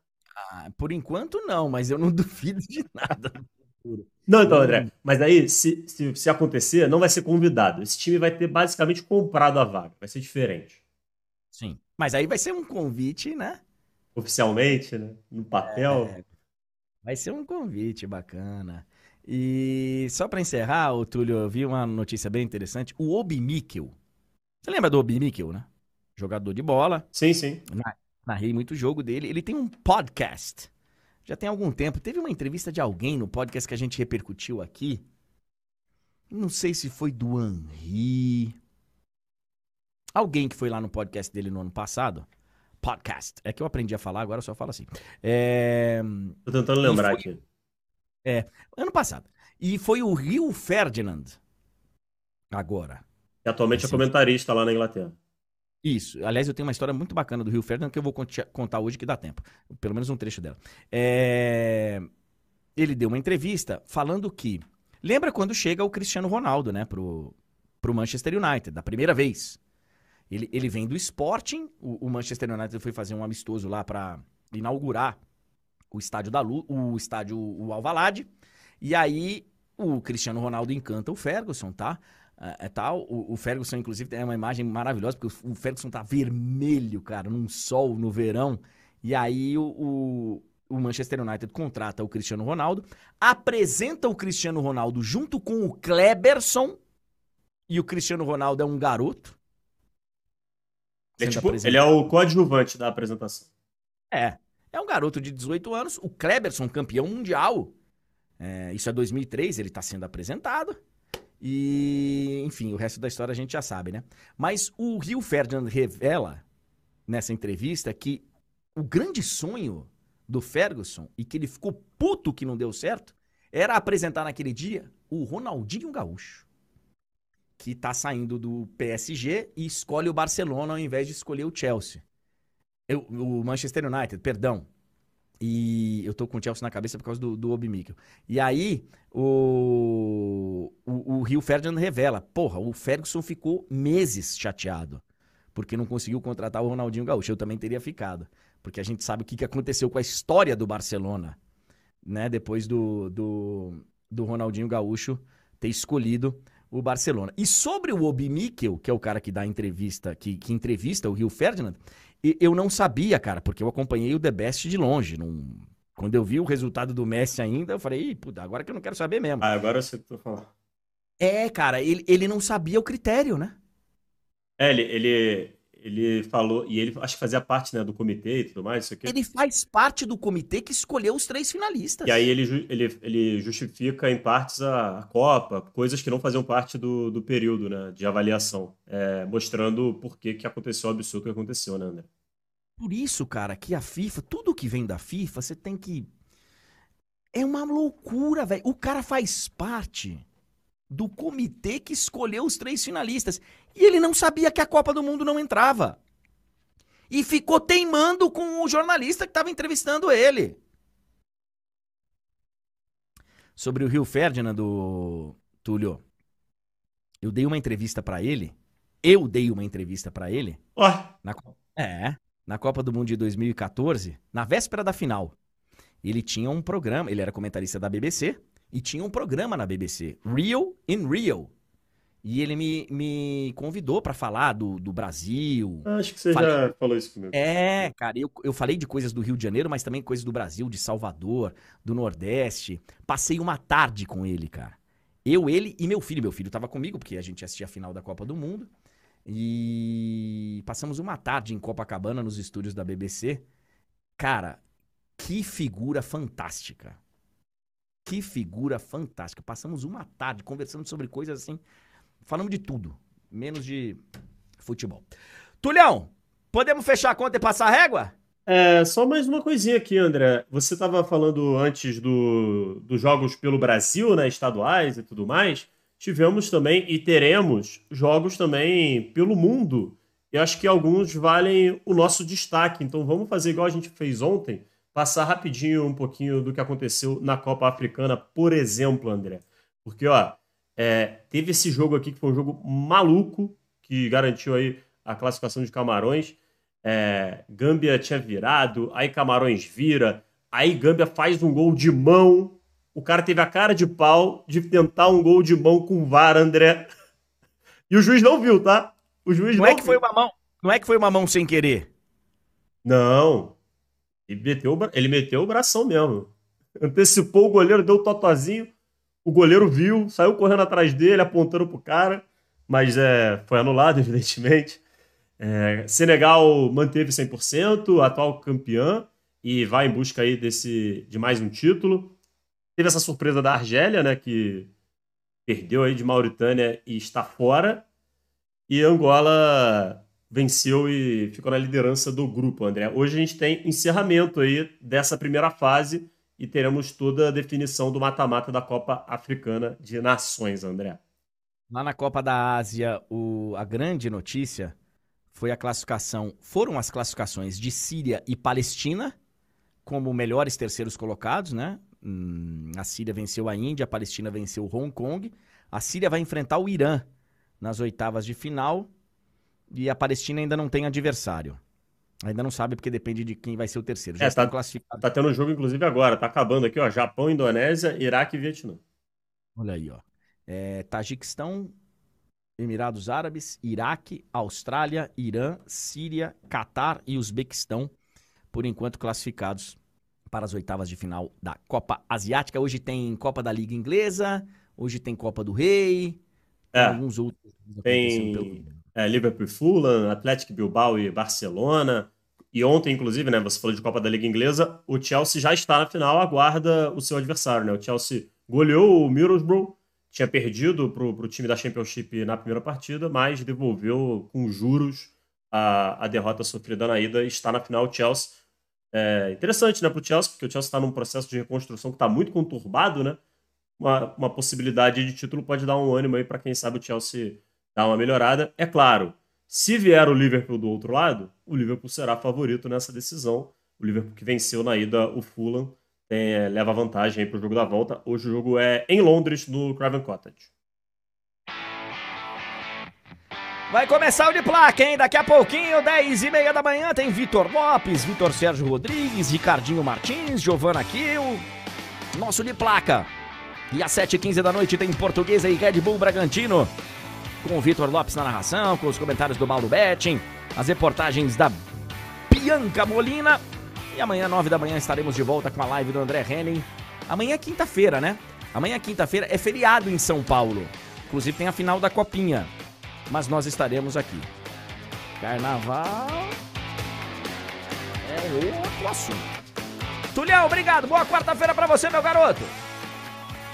Ah, por enquanto não, mas eu não duvido de nada. Não, então, André, mas aí, se, se, se acontecer, não vai ser convidado. Esse time vai ter basicamente comprado a vaga. Vai ser diferente. Sim. Mas aí vai ser um convite, né? Oficialmente, né? No papel. É, vai ser um convite bacana. E só pra encerrar, ô Túlio, eu vi uma notícia bem interessante. O Obi Mikkel. Você lembra do Obi Mikkel, né? Jogador de bola. Sim, sim. Narrei muito jogo dele. Ele tem um podcast. Já tem algum tempo. Teve uma entrevista de alguém no podcast que a gente repercutiu aqui. Não sei se foi do Henri. Alguém que foi lá no podcast dele no ano passado. Podcast. É que eu aprendi a falar, agora eu só falo assim. É... Tô tentando lembrar foi- aqui. Ano passado. E foi o Rio Ferdinand. Agora. Que atualmente é comentarista lá na Inglaterra. Isso. Aliás, eu tenho uma história muito bacana do Rio Ferdinand que eu vou contar hoje que dá tempo. Pelo menos um trecho dela. É, Ele deu uma entrevista falando que. Lembra quando chega o Cristiano Ronaldo, né, pro, pro Manchester United, da primeira vez? Ele, ele vem do Sporting, o, o Manchester United foi fazer um amistoso lá pra inaugurar o estádio da Lu, o estádio o Alvalade. E aí o Cristiano Ronaldo encanta o Ferguson, tá? É, tal. O, o Ferguson, inclusive, tem uma imagem maravilhosa, porque o, o Ferguson tá vermelho, cara, num sol no verão. E aí o, o, Manchester United contrata o Cristiano Ronaldo, apresenta o Cristiano Ronaldo junto com o Kleberson. E o Cristiano Ronaldo é um garoto. Ele é, tipo, ele é o coadjuvante da apresentação. É. É um garoto de 18 anos, o Kleberson, campeão mundial. É, isso é 2003, ele tá sendo apresentado. E, enfim, o resto da história a gente já sabe, né? Mas o Rio Ferdinand revela nessa entrevista que o grande sonho do Ferguson e que ele ficou puto que não deu certo era apresentar naquele dia o Ronaldinho Gaúcho, que tá saindo do PSG e escolhe o Barcelona ao invés de escolher o Chelsea. Eu, o Manchester United, perdão. E eu tô com o Chelsea na cabeça por causa do, do Mikkel. E aí, o, o, o Rio Ferdinand revela: porra, o Ferguson ficou meses chateado porque não conseguiu contratar o Ronaldinho Gaúcho. Eu também teria ficado, porque a gente sabe o que, que aconteceu com a história do Barcelona, né? Depois do, do, do Ronaldinho Gaúcho ter escolhido o Barcelona. E sobre o Obi Mikkel, que é o cara que dá entrevista, que, que entrevista o Rio Ferdinand, eu não sabia, cara, porque eu acompanhei o The Best de longe. Não... Quando eu vi o resultado do Messi ainda, eu falei, puta, agora que eu não quero saber mesmo. Ah, agora você tá falando. É, cara, ele, ele não sabia o critério, né? É, ele, ele, ele falou, e ele acho que fazia parte né, do comitê e tudo mais, isso aqui. Ele faz parte do comitê que escolheu os três finalistas. E aí ele, ele, ele justifica em partes a, a Copa, coisas que não faziam parte do, do período né, de avaliação, é, mostrando por que, que aconteceu o absurdo que aconteceu, né, André? Por isso, cara, que a FIFA, tudo que vem da FIFA, você tem que. É uma loucura, velho. O cara faz parte do comitê que escolheu os três finalistas. E ele não sabia que a Copa do Mundo não entrava. E ficou teimando com o jornalista que estava entrevistando ele. Sobre o Rio Ferdinand, do Túlio. Eu dei uma entrevista para ele. Eu dei uma entrevista para ele. Oh. Na, é, na Copa do Mundo de 2014, na véspera da final. Ele tinha um programa, ele era comentarista da BBC e tinha um programa na BBC, Real in Rio. E ele me, me convidou para falar do, do Brasil. Acho que você falei... já falou isso comigo. É, cara, eu, eu falei de coisas do Rio de Janeiro, mas também coisas do Brasil, de Salvador, do Nordeste. Passei uma tarde com ele, cara. Eu, ele e meu filho. Meu filho tava comigo, porque a gente assistia a final da Copa do Mundo. E passamos uma tarde em Copacabana, nos estúdios da BBC. Cara, que figura fantástica. Que figura fantástica. Passamos uma tarde conversando sobre coisas assim. Falamos de tudo, menos de futebol. Tulhão, podemos fechar a conta e passar a régua? É, só mais uma coisinha aqui, André. Você estava falando antes do, dos jogos pelo Brasil, né, estaduais e tudo mais. Tivemos também e teremos jogos também pelo mundo. E acho que alguns valem o nosso destaque. Então vamos fazer igual a gente fez ontem passar rapidinho um pouquinho do que aconteceu na Copa Africana, por exemplo, André. Porque, ó, é, teve esse jogo aqui que foi um jogo maluco, que garantiu aí a classificação de Camarões. É, Gâmbia tinha virado, aí Camarões vira, aí Gâmbia faz um gol de mão. O cara teve a cara de pau de tentar um gol de mão com VAR, André. E o juiz não viu, tá? O juiz não, não é que viu. foi uma mão. Não é que foi uma mão sem querer. Não, ele meteu, ele meteu o bração mesmo. Antecipou o goleiro, deu o totozinho. O goleiro viu, saiu correndo atrás dele, apontando pro cara. Mas é, foi anulado, evidentemente. É, Senegal manteve 100%, atual campeã, e vai em busca aí desse, de mais um título. Teve essa surpresa da Argélia, né, que perdeu aí de Mauritânia e está fora. E Angola venceu e ficou na liderança do grupo, André. Hoje a gente tem encerramento aí dessa primeira fase e teremos toda a definição do mata-mata da Copa Africana de Nações, André. Lá na Copa da Ásia, o, a grande notícia foi a classificação, foram as classificações de Síria e Palestina como melhores terceiros colocados, né? Hum, a Síria venceu a Índia, a Palestina venceu Hong Kong. A Síria vai enfrentar o Irã nas oitavas de final e a Palestina ainda não tem adversário. Ainda não sabe porque depende de quem vai ser o terceiro. Já é, tá, classificados. Tá tendo um jogo, inclusive, agora. Tá acabando aqui, ó. Japão, Indonésia, Iraque e Vietnã. Olha aí, ó. É, Tajiquistão, Emirados Árabes, Iraque, Austrália, Irã, Síria, Catar e Uzbequistão, por enquanto classificados para as oitavas de final da Copa Asiática. Hoje tem Copa da Liga Inglesa, hoje tem Copa do Rei, é, alguns outros. Tem pelo é, Liverpool Fulham, Atlético Bilbao e Barcelona. E ontem, inclusive, né, você falou de Copa da Liga Inglesa, o Chelsea já está na final, aguarda o seu adversário. Né? O Chelsea goleou o Middlesbrough, tinha perdido para o time da Championship na primeira partida, mas devolveu com juros a, a derrota sofrida na ida e está na final o Chelsea. é, interessante né, para o Chelsea, porque o Chelsea está num processo de reconstrução que está muito conturbado, né? Uma, uma possibilidade de título pode dar um ânimo aí para quem sabe o Chelsea dar uma melhorada. É claro, se vier o Liverpool do outro lado, o Liverpool será favorito nessa decisão. O Liverpool que venceu na ida o Fulham é, leva vantagem para o jogo da volta. Hoje o jogo é em Londres, no Craven Cottage. Vai começar o de placa, hein? Daqui a pouquinho, 10 e meia da manhã, tem Vitor Lopes, Vitor Sérgio Rodrigues, Ricardinho Martins, Giovana Kiel. Nosso de placa. E às 7h15 da noite tem Portuguesa e Red Bull Bragantino. Com o Vitor Lopes na narração, com os comentários do Mauro Betting, as reportagens da Bianca Molina. E amanhã, 9 da manhã, estaremos de volta com a live do André Henning. Amanhã é quinta-feira, né? Amanhã, quinta-feira, é feriado em São Paulo. Inclusive tem a final da Copinha mas nós estaremos aqui. Carnaval é outro assunto. Tulião, obrigado. Boa quarta-feira para você, meu garoto.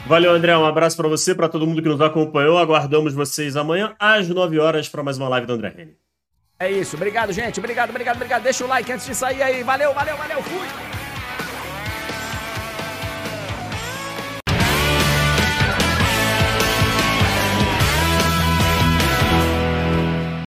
Valeu, André. Um abraço para você, para todo mundo que nos acompanhou. Aguardamos vocês amanhã às 9 horas para mais uma live do André. É isso. Obrigado, gente. Obrigado, obrigado, obrigado. Deixa o like antes de sair aí. Valeu, valeu, valeu. Fui.